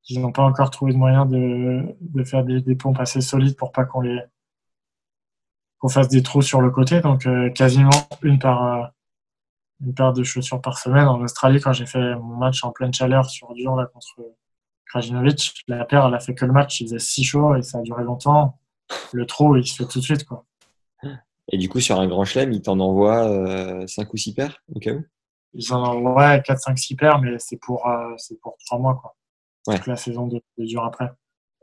ils n'ont pas encore trouvé de moyen de, de faire des, des, pompes assez solides pour pas qu'on les qu'on fasse des trous sur le côté. Donc euh, quasiment une par euh, une paire de chaussures par semaine. En Australie, quand j'ai fait mon match en pleine chaleur sur dur là contre Krajinovic, la paire elle a fait que le match, il faisait si chaud et ça a duré longtemps. Le trou il se fait tout de suite quoi. Et du coup sur un grand chelem, il t'en envoie euh, 5 ou 6 paires au cas où? Ils en ouais, 4, 5, 6 paires, mais c'est pour, euh, c'est pour 3 mois, quoi. Ouais. la saison de, de, dur après.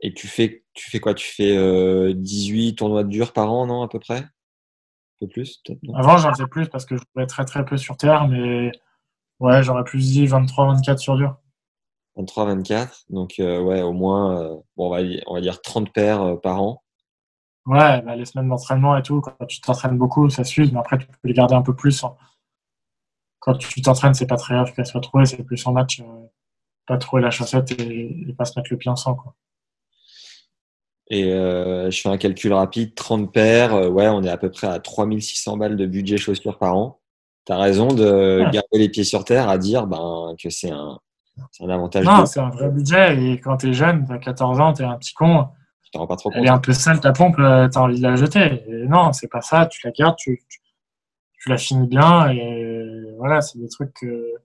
Et tu fais, tu fais quoi? Tu fais euh, 18 tournois de dur par an, non, à peu près? Peu plus, Avant, j'en faisais plus parce que je jouais très, très peu sur terre, mais ouais, j'aurais plus dit 23, 24 sur dur. 23, 24, donc euh, ouais, au moins, euh, bon, on, va, on va dire 30 paires euh, par an. Ouais, bah, les semaines d'entraînement et tout, quand tu t'entraînes beaucoup, ça suit, mais après, tu peux les garder un peu plus quand tu t'entraînes, c'est pas très grave qu'elle soit trouvée, c'est plus en match, pas trouver la chaussette et, pas se mettre le pied en sang. Quoi. Et euh, je fais un calcul rapide, 30 paires, euh, ouais, on est à peu près à 3600 balles de budget chaussures par an. Tu as raison de garder les pieds sur terre à dire ben, que c'est un, un, avantage. Non, c'est un vrai budget et quand tu es jeune, tu as 14 ans, tu es un petit con. Tu t'en rends pas trop compte. Elle est un peu sale ta pompe, tu as envie de la jeter. Et non, c'est pas ça, tu la gardes, tu, tu, tu la finis bien et voilà, c'est des trucs que.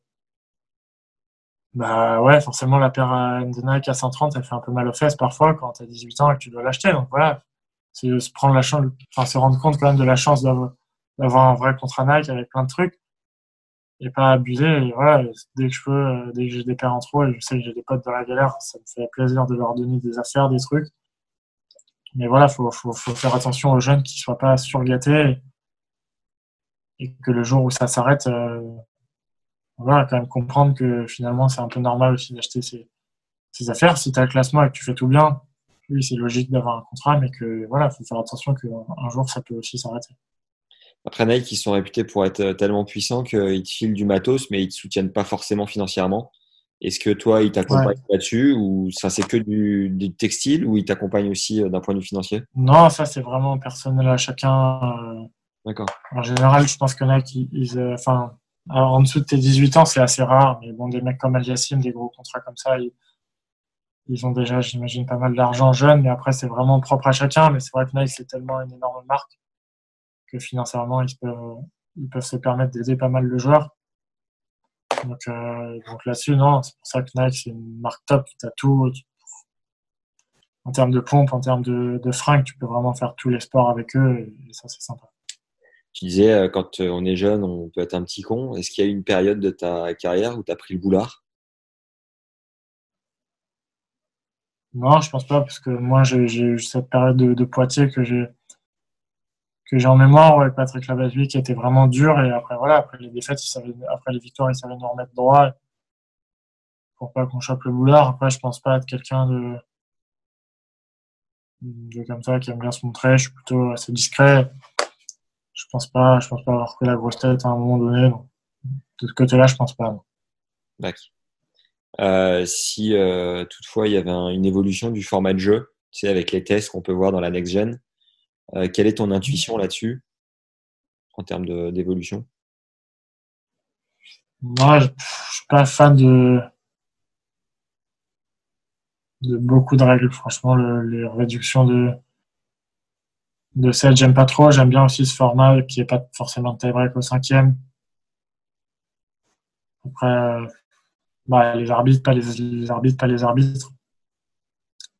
Bah ouais, forcément, la paire de Nike à 130, elle fait un peu mal aux fesses parfois quand tu as 18 ans et que tu dois l'acheter. Donc voilà, c'est se prendre la chance, enfin se rendre compte quand même de la chance d'avoir un vrai contrat Nike avec plein de trucs et pas abuser. Et voilà, dès que je peux, dès que j'ai des paires en trop et je sais que j'ai des potes dans la galère, ça me fait plaisir de leur donner des affaires, des trucs. Mais voilà, faut, faut, faire attention aux jeunes qui soient pas surgâtés et que le jour où ça s'arrête, euh, voilà, quand même comprendre que finalement c'est un peu normal aussi d'acheter ces, affaires. Si tu as le classement et que tu fais tout bien, oui, c'est logique d'avoir un contrat, mais que voilà, faut faire attention qu'un jour ça peut aussi s'arrêter. Après Nike, ils sont réputés pour être tellement puissants qu'ils te filent du matos, mais ils te soutiennent pas forcément financièrement. Est-ce que toi, ils t'accompagnent là-dessus ou ça c'est que du, textile ou ils t'accompagnent aussi euh, d'un point de vue financier? Non, ça c'est vraiment personnel à chacun. Euh, D'accord. En général, je pense a qui, ils, euh, enfin, en dessous de tes 18 ans, c'est assez rare. Mais bon, des mecs comme Al des gros contrats comme ça, ils, ils ont déjà, j'imagine, pas mal d'argent jeune. Mais après, c'est vraiment propre à chacun. Mais c'est vrai que Nike, c'est tellement une énorme marque que financièrement, ils peuvent, ils peuvent se permettre d'aider pas mal de joueurs. Donc, euh, donc là-dessus, non, c'est pour ça que Nike, c'est une marque top. Tu as tout. En termes de pompe, en termes de, de fringues, tu peux vraiment faire tous les sports avec eux. Et ça, c'est sympa. Tu disais, euh, quand euh, on est jeune, on peut être un petit con. Est-ce qu'il y a eu une période de ta carrière où tu as pris le boulard? Non, je pense pas, parce que moi, j'ai eu cette période de, Poitiers que j'ai en mémoire avec Patrick Labatue qui était vraiment dur. Et après, voilà, après les défaites, après les victoires, il savait nous remettre droit pour pas qu'on chope le boulard. Après, je pense pas être quelqu'un de, de comme ça qui aime bien se montrer. Je suis plutôt assez discret je pense pas, je pense pas avoir pris la grosse tête à un moment donné. de ce côté-là, je pense pas. D'accord. Euh, si euh, toutefois il y avait une évolution du format de jeu, tu sais, avec les tests qu'on peut voir dans la next gen, euh, quelle est ton intuition là-dessus en termes d'évolution? Moi, je, ne suis pas fan de, de beaucoup de règles. Franchement, les réductions de de 7, j'aime pas trop. J'aime bien aussi ce format qui est pas forcément de tie-break au cinquième. Après, bah, les arbitres, pas les, arbitres, pas les arbitres.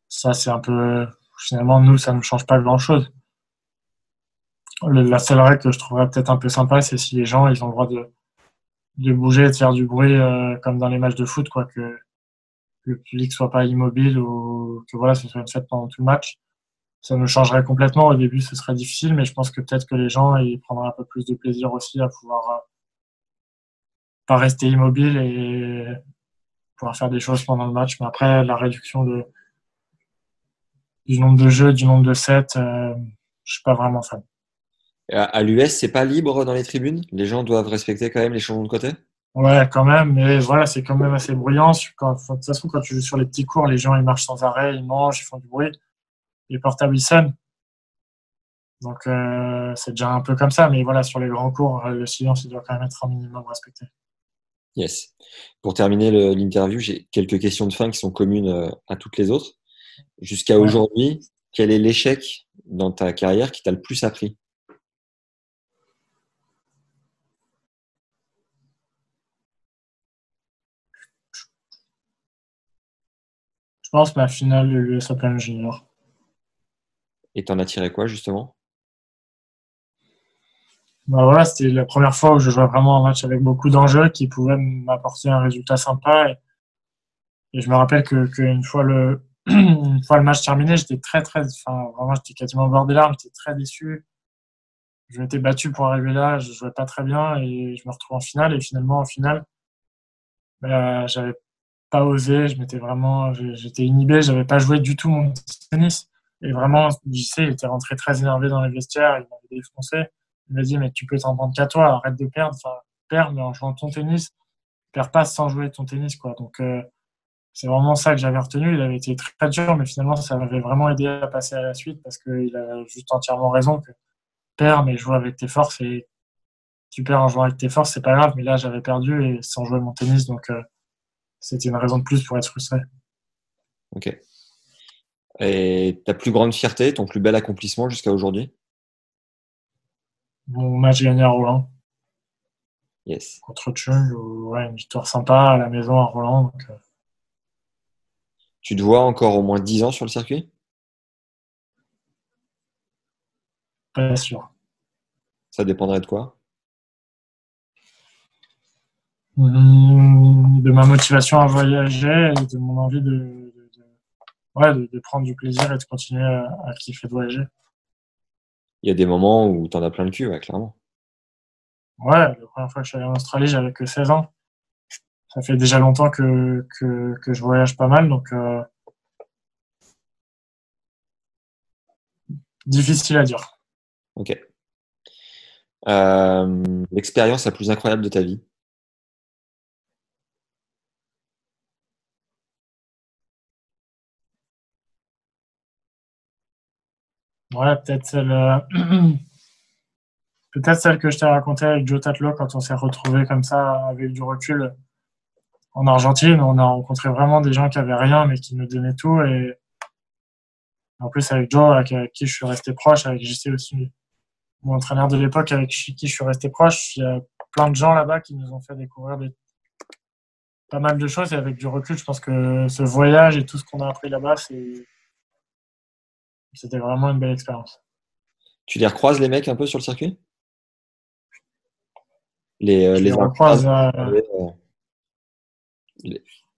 Ça, c'est un peu. Finalement, nous, ça ne change pas grand-chose. La seule règle que je trouverais peut-être un peu sympa, c'est si les gens ils ont le droit de, de bouger et de faire du bruit euh, comme dans les matchs de foot, quoi, que le public soit pas immobile ou que voilà, ce soit une fête pendant tout le match. Ça nous changerait complètement. Au début, ce serait difficile, mais je pense que peut-être que les gens ils prendraient un peu plus de plaisir aussi à pouvoir euh, pas rester immobile et pouvoir faire des choses pendant le match. Mais après, la réduction de, du nombre de jeux, du nombre de sets, euh, je suis pas vraiment fan. À, l'US, c'est pas libre dans les tribunes? Les gens doivent respecter quand même les changements de côté? Ouais, quand même, mais voilà, c'est quand même assez bruyant. Quand, de toute façon, quand tu joues sur les petits cours, les gens ils marchent sans arrêt, ils mangent, ils font du bruit. Les portables ils sonnent. Donc euh, c'est déjà un peu comme ça, mais voilà, sur les grands cours, le silence il doit quand même être un minimum respecté. Yes. Pour terminer l'interview, j'ai quelques questions de fin qui sont communes euh, à toutes les autres. Jusqu'à aujourd'hui, quel est l'échec dans ta carrière qui t'a le plus appris? Je pense ma finale de l'US Open Junior. Et t'en as tiré quoi justement? Bah voilà, c'était la première fois où je jouais vraiment un match avec beaucoup d'enjeux qui pouvaient m'apporter un résultat sympa. Et, je me rappelle que qu'une fois le une fois le match terminé, j'étais très très, enfin vraiment j'étais quasiment au bord des larmes, j'étais très déçu. Je m'étais battu pour arriver là, je jouais pas très bien et je me retrouve en finale et finalement en finale, bah, j'avais pas osé, je m'étais vraiment, j'étais inhibé, j'avais pas joué du tout mon tennis et vraiment, il était rentré très énervé dans les vestiaires, il m'avait défoncé. Il m'a dit, mais tu peux t'en prendre qu'à toi, arrête de perdre. Enfin, perds, mais en jouant ton tennis, perds pas sans jouer ton tennis, quoi. Donc, euh, c'est vraiment ça que j'avais retenu. Il avait été très, dur, mais finalement, ça m'avait vraiment aidé à passer à la suite parce qu'il a juste entièrement raison que perds, mais joue avec tes forces et tu perds en jouant avec tes forces, c'est pas grave. Mais là, j'avais perdu et sans jouer mon tennis, donc euh, c'était une raison de plus pour être frustré. Ok. Et ta plus grande fierté, ton plus bel accomplissement jusqu'à aujourd'hui? Mon match gagné à Roland. Yes. Contre Chung, ouais, une victoire sympa à la maison à Roland. Euh. Tu te vois encore au moins 10 ans sur le circuit? Pas sûr. Ça dépendrait de quoi? Mmh, De ma motivation à voyager et de mon envie de, ouais, de, prendre du plaisir et de continuer à, à kiffer de voyager il y a des moments où tu en as plein le cul, clairement. Ouais, la première fois que je suis allé en Australie, j'avais que 16 ans. Ça fait déjà longtemps que, que, je voyage pas mal, donc euh, difficile à dire. Ok. Euh, l'expérience la plus incroyable de ta vie? Ouais, peut-être celle, euh, peut-être celle que je t'ai racontée avec Joe Tatlo quand on s'est retrouvé comme ça avec du recul en Argentine. On a rencontré vraiment des gens qui avaient rien mais qui nous donnaient tout. Et en plus, avec Joe, avec qui je suis resté proche, avec JC aussi, mon entraîneur de l'époque avec qui je suis resté proche, il y a plein de gens là-bas qui nous ont fait découvrir pas mal de choses. Et avec du recul, je pense que ce voyage et tout ce qu'on a appris là-bas, c'est c'était vraiment une belle expérience. Tu les recroises les mecs un peu sur le circuit? Les, euh, les, recroise, euh, euh,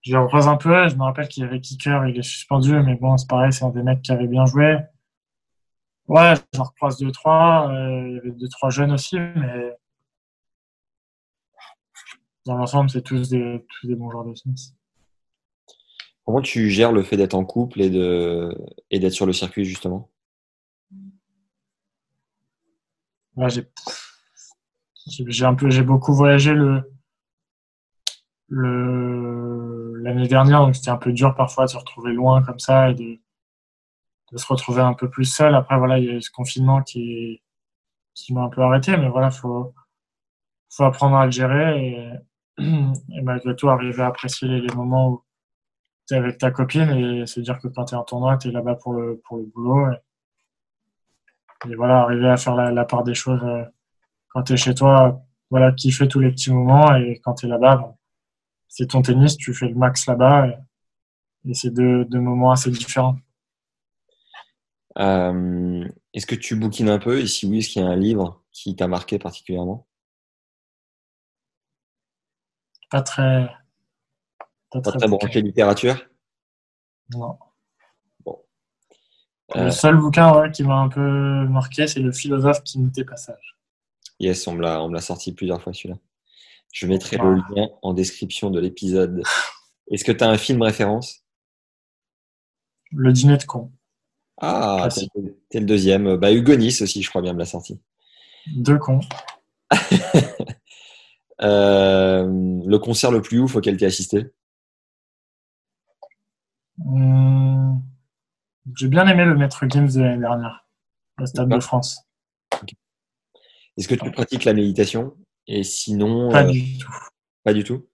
Je les recroise un peu. Je me rappelle qu'il y avait Kicker, il est suspendu, mais bon, c'est pareil, c'est un des mecs qui avait bien joué. Ouais, je recroise deux, trois. il y avait deux, trois jeunes aussi, mais dans l'ensemble, c'est tous des, tous des bons joueurs de tennis. Comment tu gères le fait d'être en couple et de et d'être sur le circuit justement? J'ai un peu j'ai beaucoup voyagé le le l'année dernière, donc c'était un peu dur parfois de se retrouver loin comme ça et de, de se retrouver un peu plus seul. Après, voilà, il y a eu ce confinement qui, qui m'a un peu arrêté, mais voilà, faut, faut apprendre à le gérer et, et malgré tout arriver à apprécier les, moments où tu es avec ta copine et se dire que quand tu es en tournoi, tu es là-bas pour le, pour le boulot. Et, voilà, arriver à faire la, la part des choses euh, quand tu es chez toi, voilà, kiffer tous les petits moments et quand tu es là-bas, c'est ton tennis, tu fais le max là-bas et, c'est deux, deux, moments assez différents. Euh, est-ce que tu bouquines un peu et si oui, est-ce qu'il y a un livre qui t'a marqué particulièrement? Pas très. Pas, très, bon branché littérature Non. Bon. Le euh, seul bouquin qui m'a un peu marqué, c'est Le philosophe qui nous passage. Yes, on me l'a sorti plusieurs fois celui-là. Je mettrai le lien en description de l'épisode. Est-ce que tu as un film référence? Le dîner de con. Ah, c'est le deuxième. Bah, Hugonis aussi, je crois bien, me l'a sorti. Deux cons. Euh, le concert le plus ouf auquel tu as assisté? Hum, J'ai bien aimé le Maître Games de l'année dernière, au Stade de France. Est-ce que tu pratiques la méditation? Et sinon. Pas euh, du tout. Pas du tout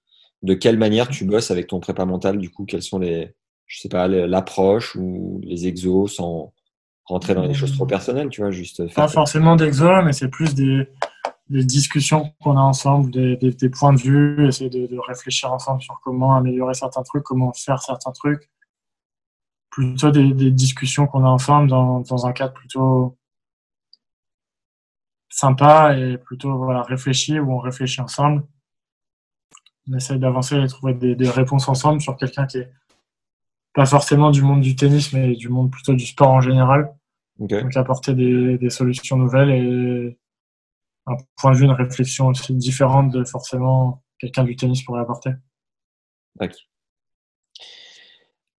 De quelle manière tu bosses avec ton prépa mental Du coup, quelles sont les, je sais pas, l'approche ou les exos sans rentrer dans des choses trop personnelles, tu vois, juste. Pas forcément d'exos, mais c'est plus des, discussions qu'on a ensemble, des, points de vue, essayer de, réfléchir ensemble sur comment améliorer certains trucs, comment faire certains trucs. Plutôt des, discussions qu'on a ensemble dans, dans, un cadre plutôt sympa et plutôt voilà, réfléchi, où on réfléchit ensemble. On essaye d'avancer et de trouver des réponses ensemble sur quelqu'un qui est pas forcément du monde du tennis, mais du monde plutôt du sport en général. Donc apporter des, solutions nouvelles et un point de vue, une réflexion aussi différente de forcément quelqu'un du tennis pourrait apporter.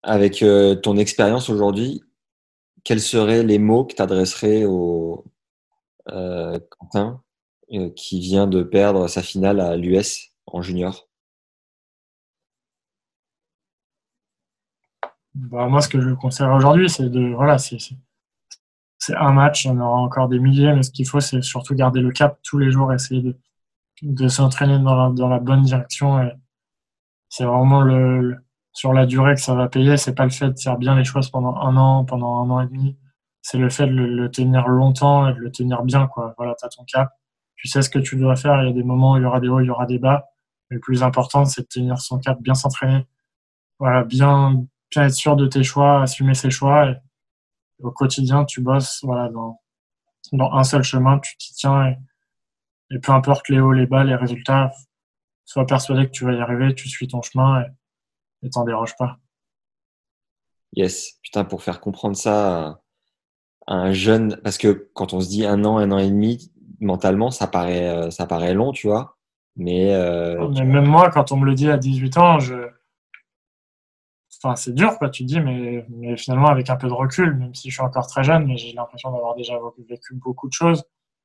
Avec euh, ton expérience aujourd'hui, quels seraient les mots que tu adresserais au euh, Quentin euh, qui vient de perdre sa finale à l'US en junior? Bah, moi, ce que je conseille aujourd'hui, c'est de, voilà, c'est, un match, il y en aura encore des milliers, mais ce qu'il faut, c'est surtout garder le cap tous les jours, essayer de, de s'entraîner dans la, dans la bonne direction. C'est vraiment le, sur la durée que ça va payer. C'est pas le fait de faire bien les choses pendant un an, pendant un an et demi. C'est le fait de le, tenir longtemps et de le tenir bien, quoi. Voilà, t'as ton cap. Tu sais ce que tu dois faire. Il y a des moments où il y aura des hauts, il y aura des bas. Mais le plus important, c'est de tenir son cap, bien s'entraîner. Voilà, bien, être sûr de tes choix, assumer ses choix. Et au quotidien, tu bosses voilà, dans, dans un seul chemin, tu t'y tiens. Et, peu importe les hauts, les bas, les résultats, sois persuadé que tu vas y arriver, tu suis ton chemin et t'en dérange pas. Yes, putain, pour faire comprendre ça à un jeune, parce que quand on se dit un an, un an et demi, mentalement, ça paraît, euh, ça paraît long, tu vois. Mais, euh, mais même moi, quand on me le dit à 18 ans, je, enfin, c'est dur, quoi. Tu te dis, mais, mais, finalement, avec un peu de recul, même si je suis encore très jeune, mais j'ai l'impression d'avoir déjà vécu beaucoup de choses,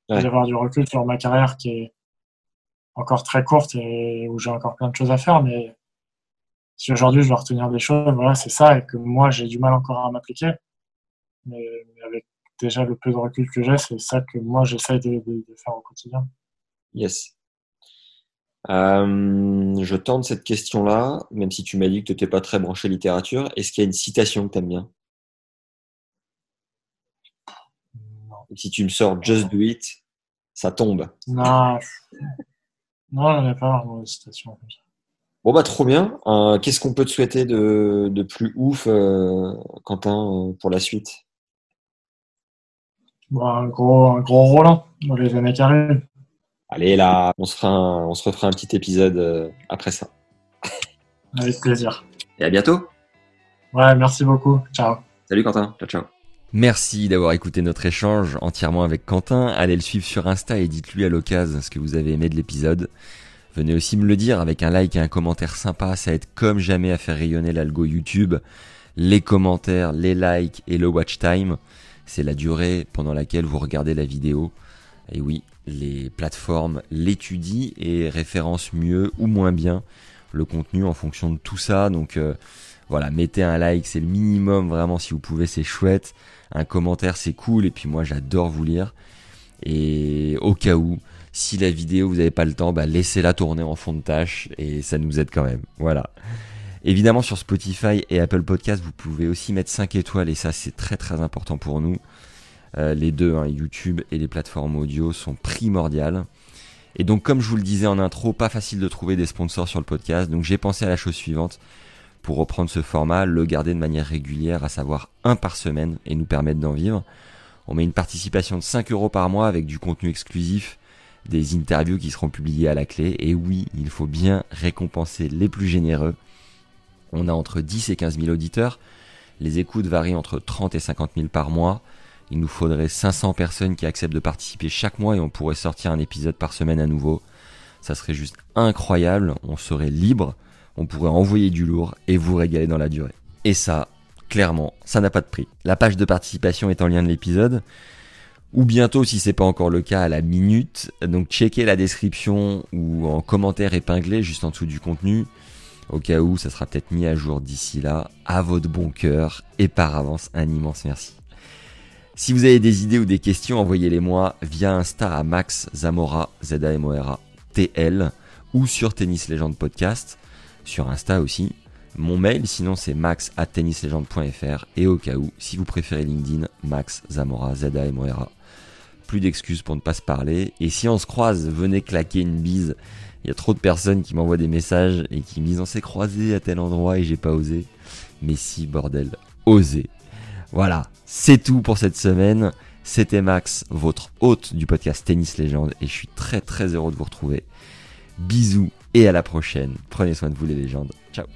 d'avoir du recul sur ma carrière qui est encore très courte et où j'ai encore plein de choses à faire. Mais si aujourd'hui je dois retenir des choses, voilà, c'est ça, et que moi j'ai du mal encore à m'appliquer. Mais, avec déjà le peu de recul que j'ai, c'est ça que moi j'essaie de, de, de faire au quotidien. Yes. Euh, je tente cette question-là, même si tu m'as dit que tu n'étais pas très branché littérature. Est-ce qu'il y a une citation que tu aimes bien Si tu me sors Just Do It, ça tombe. Non, non j'en ai pas de citation Bon, bah, trop bien. Euh, qu'est-ce qu'on peut te souhaiter de, plus ouf, euh, Quentin, pour la suite? Bon, un, gros, un gros Roland dans les années qui Allez là, on se, fera on se refera un petit épisode euh, après ça. Avec plaisir. Et à bientôt. Ouais, merci beaucoup. Ciao. Salut Quentin. Ciao, ciao. Merci d'avoir écouté notre échange entièrement avec Quentin. Allez le suivre sur Insta et dites-lui à l'occasion ce que vous avez aimé de l'épisode. Venez aussi me le dire avec un like et un commentaire sympa, ça aide comme jamais à faire rayonner l'algo YouTube. Les commentaires, les likes et le watch time, c'est la durée pendant laquelle vous regardez la vidéo. Et oui, les plateformes l'étudient et référencent mieux ou moins bien le contenu en fonction de tout ça. Donc euh, voilà, mettez un like, c'est le minimum vraiment si vous pouvez, c'est chouette. Un commentaire, c'est cool. Et puis moi, j'adore vous lire. Et au cas où, si la vidéo vous n'avez pas le temps, bah, laissez-la tourner en fond de tâche et ça nous aide quand même. Voilà. Évidemment, sur Spotify et Apple Podcast, vous pouvez aussi mettre 5 étoiles et ça, c'est très très important pour nous. Euh, les deux, hein, YouTube et les plateformes audio, sont primordiales. Et donc, comme je vous le disais en intro, pas facile de trouver des sponsors sur le podcast. Donc, j'ai pensé à la chose suivante pour reprendre ce format, le garder de manière régulière, à savoir un par semaine et nous permettre d'en vivre. On met une participation de 5 euros par mois avec du contenu exclusif, des interviews qui seront publiées à la clé. Et oui, il faut bien récompenser les plus généreux. On a entre 10 et 15 000 auditeurs. Les écoutes varient entre 30 et 50 000 par mois. Il nous faudrait 500 personnes qui acceptent de participer chaque mois et on pourrait sortir un épisode par semaine à nouveau. Ça serait juste incroyable, on serait libre, on pourrait envoyer du lourd et vous régaler dans la durée. Et ça, clairement, ça n'a pas de prix. La page de participation est en lien de l'épisode. Ou bientôt si c'est pas encore le cas à la minute. Donc checkez la description ou en commentaire épinglé juste en dessous du contenu. Au cas où ça sera peut-être mis à jour d'ici là. À votre bon cœur et par avance un immense merci. Si vous avez des idées ou des questions, envoyez-les moi via Insta à Max Zamora, Z A M O R A T L ou sur Tennis Legend Podcast, sur Insta aussi. Mon mail sinon c'est max at tennislegend.fr et au cas où, si vous préférez LinkedIn, Max Zamora, Z A M O R A. Plus d'excuses pour ne pas se parler. Et si on se croise, venez claquer une bise. Il y a trop de personnes qui m'envoient des messages et qui me disent on s'est croisé à tel endroit et j'ai pas osé. Mais si, bordel, osez. Voilà, c'est tout pour cette semaine. C'était Max, votre hôte du podcast Tennis Légende, et je suis très très heureux de vous retrouver. Bisous et à la prochaine. Prenez soin de vous les légendes. Ciao.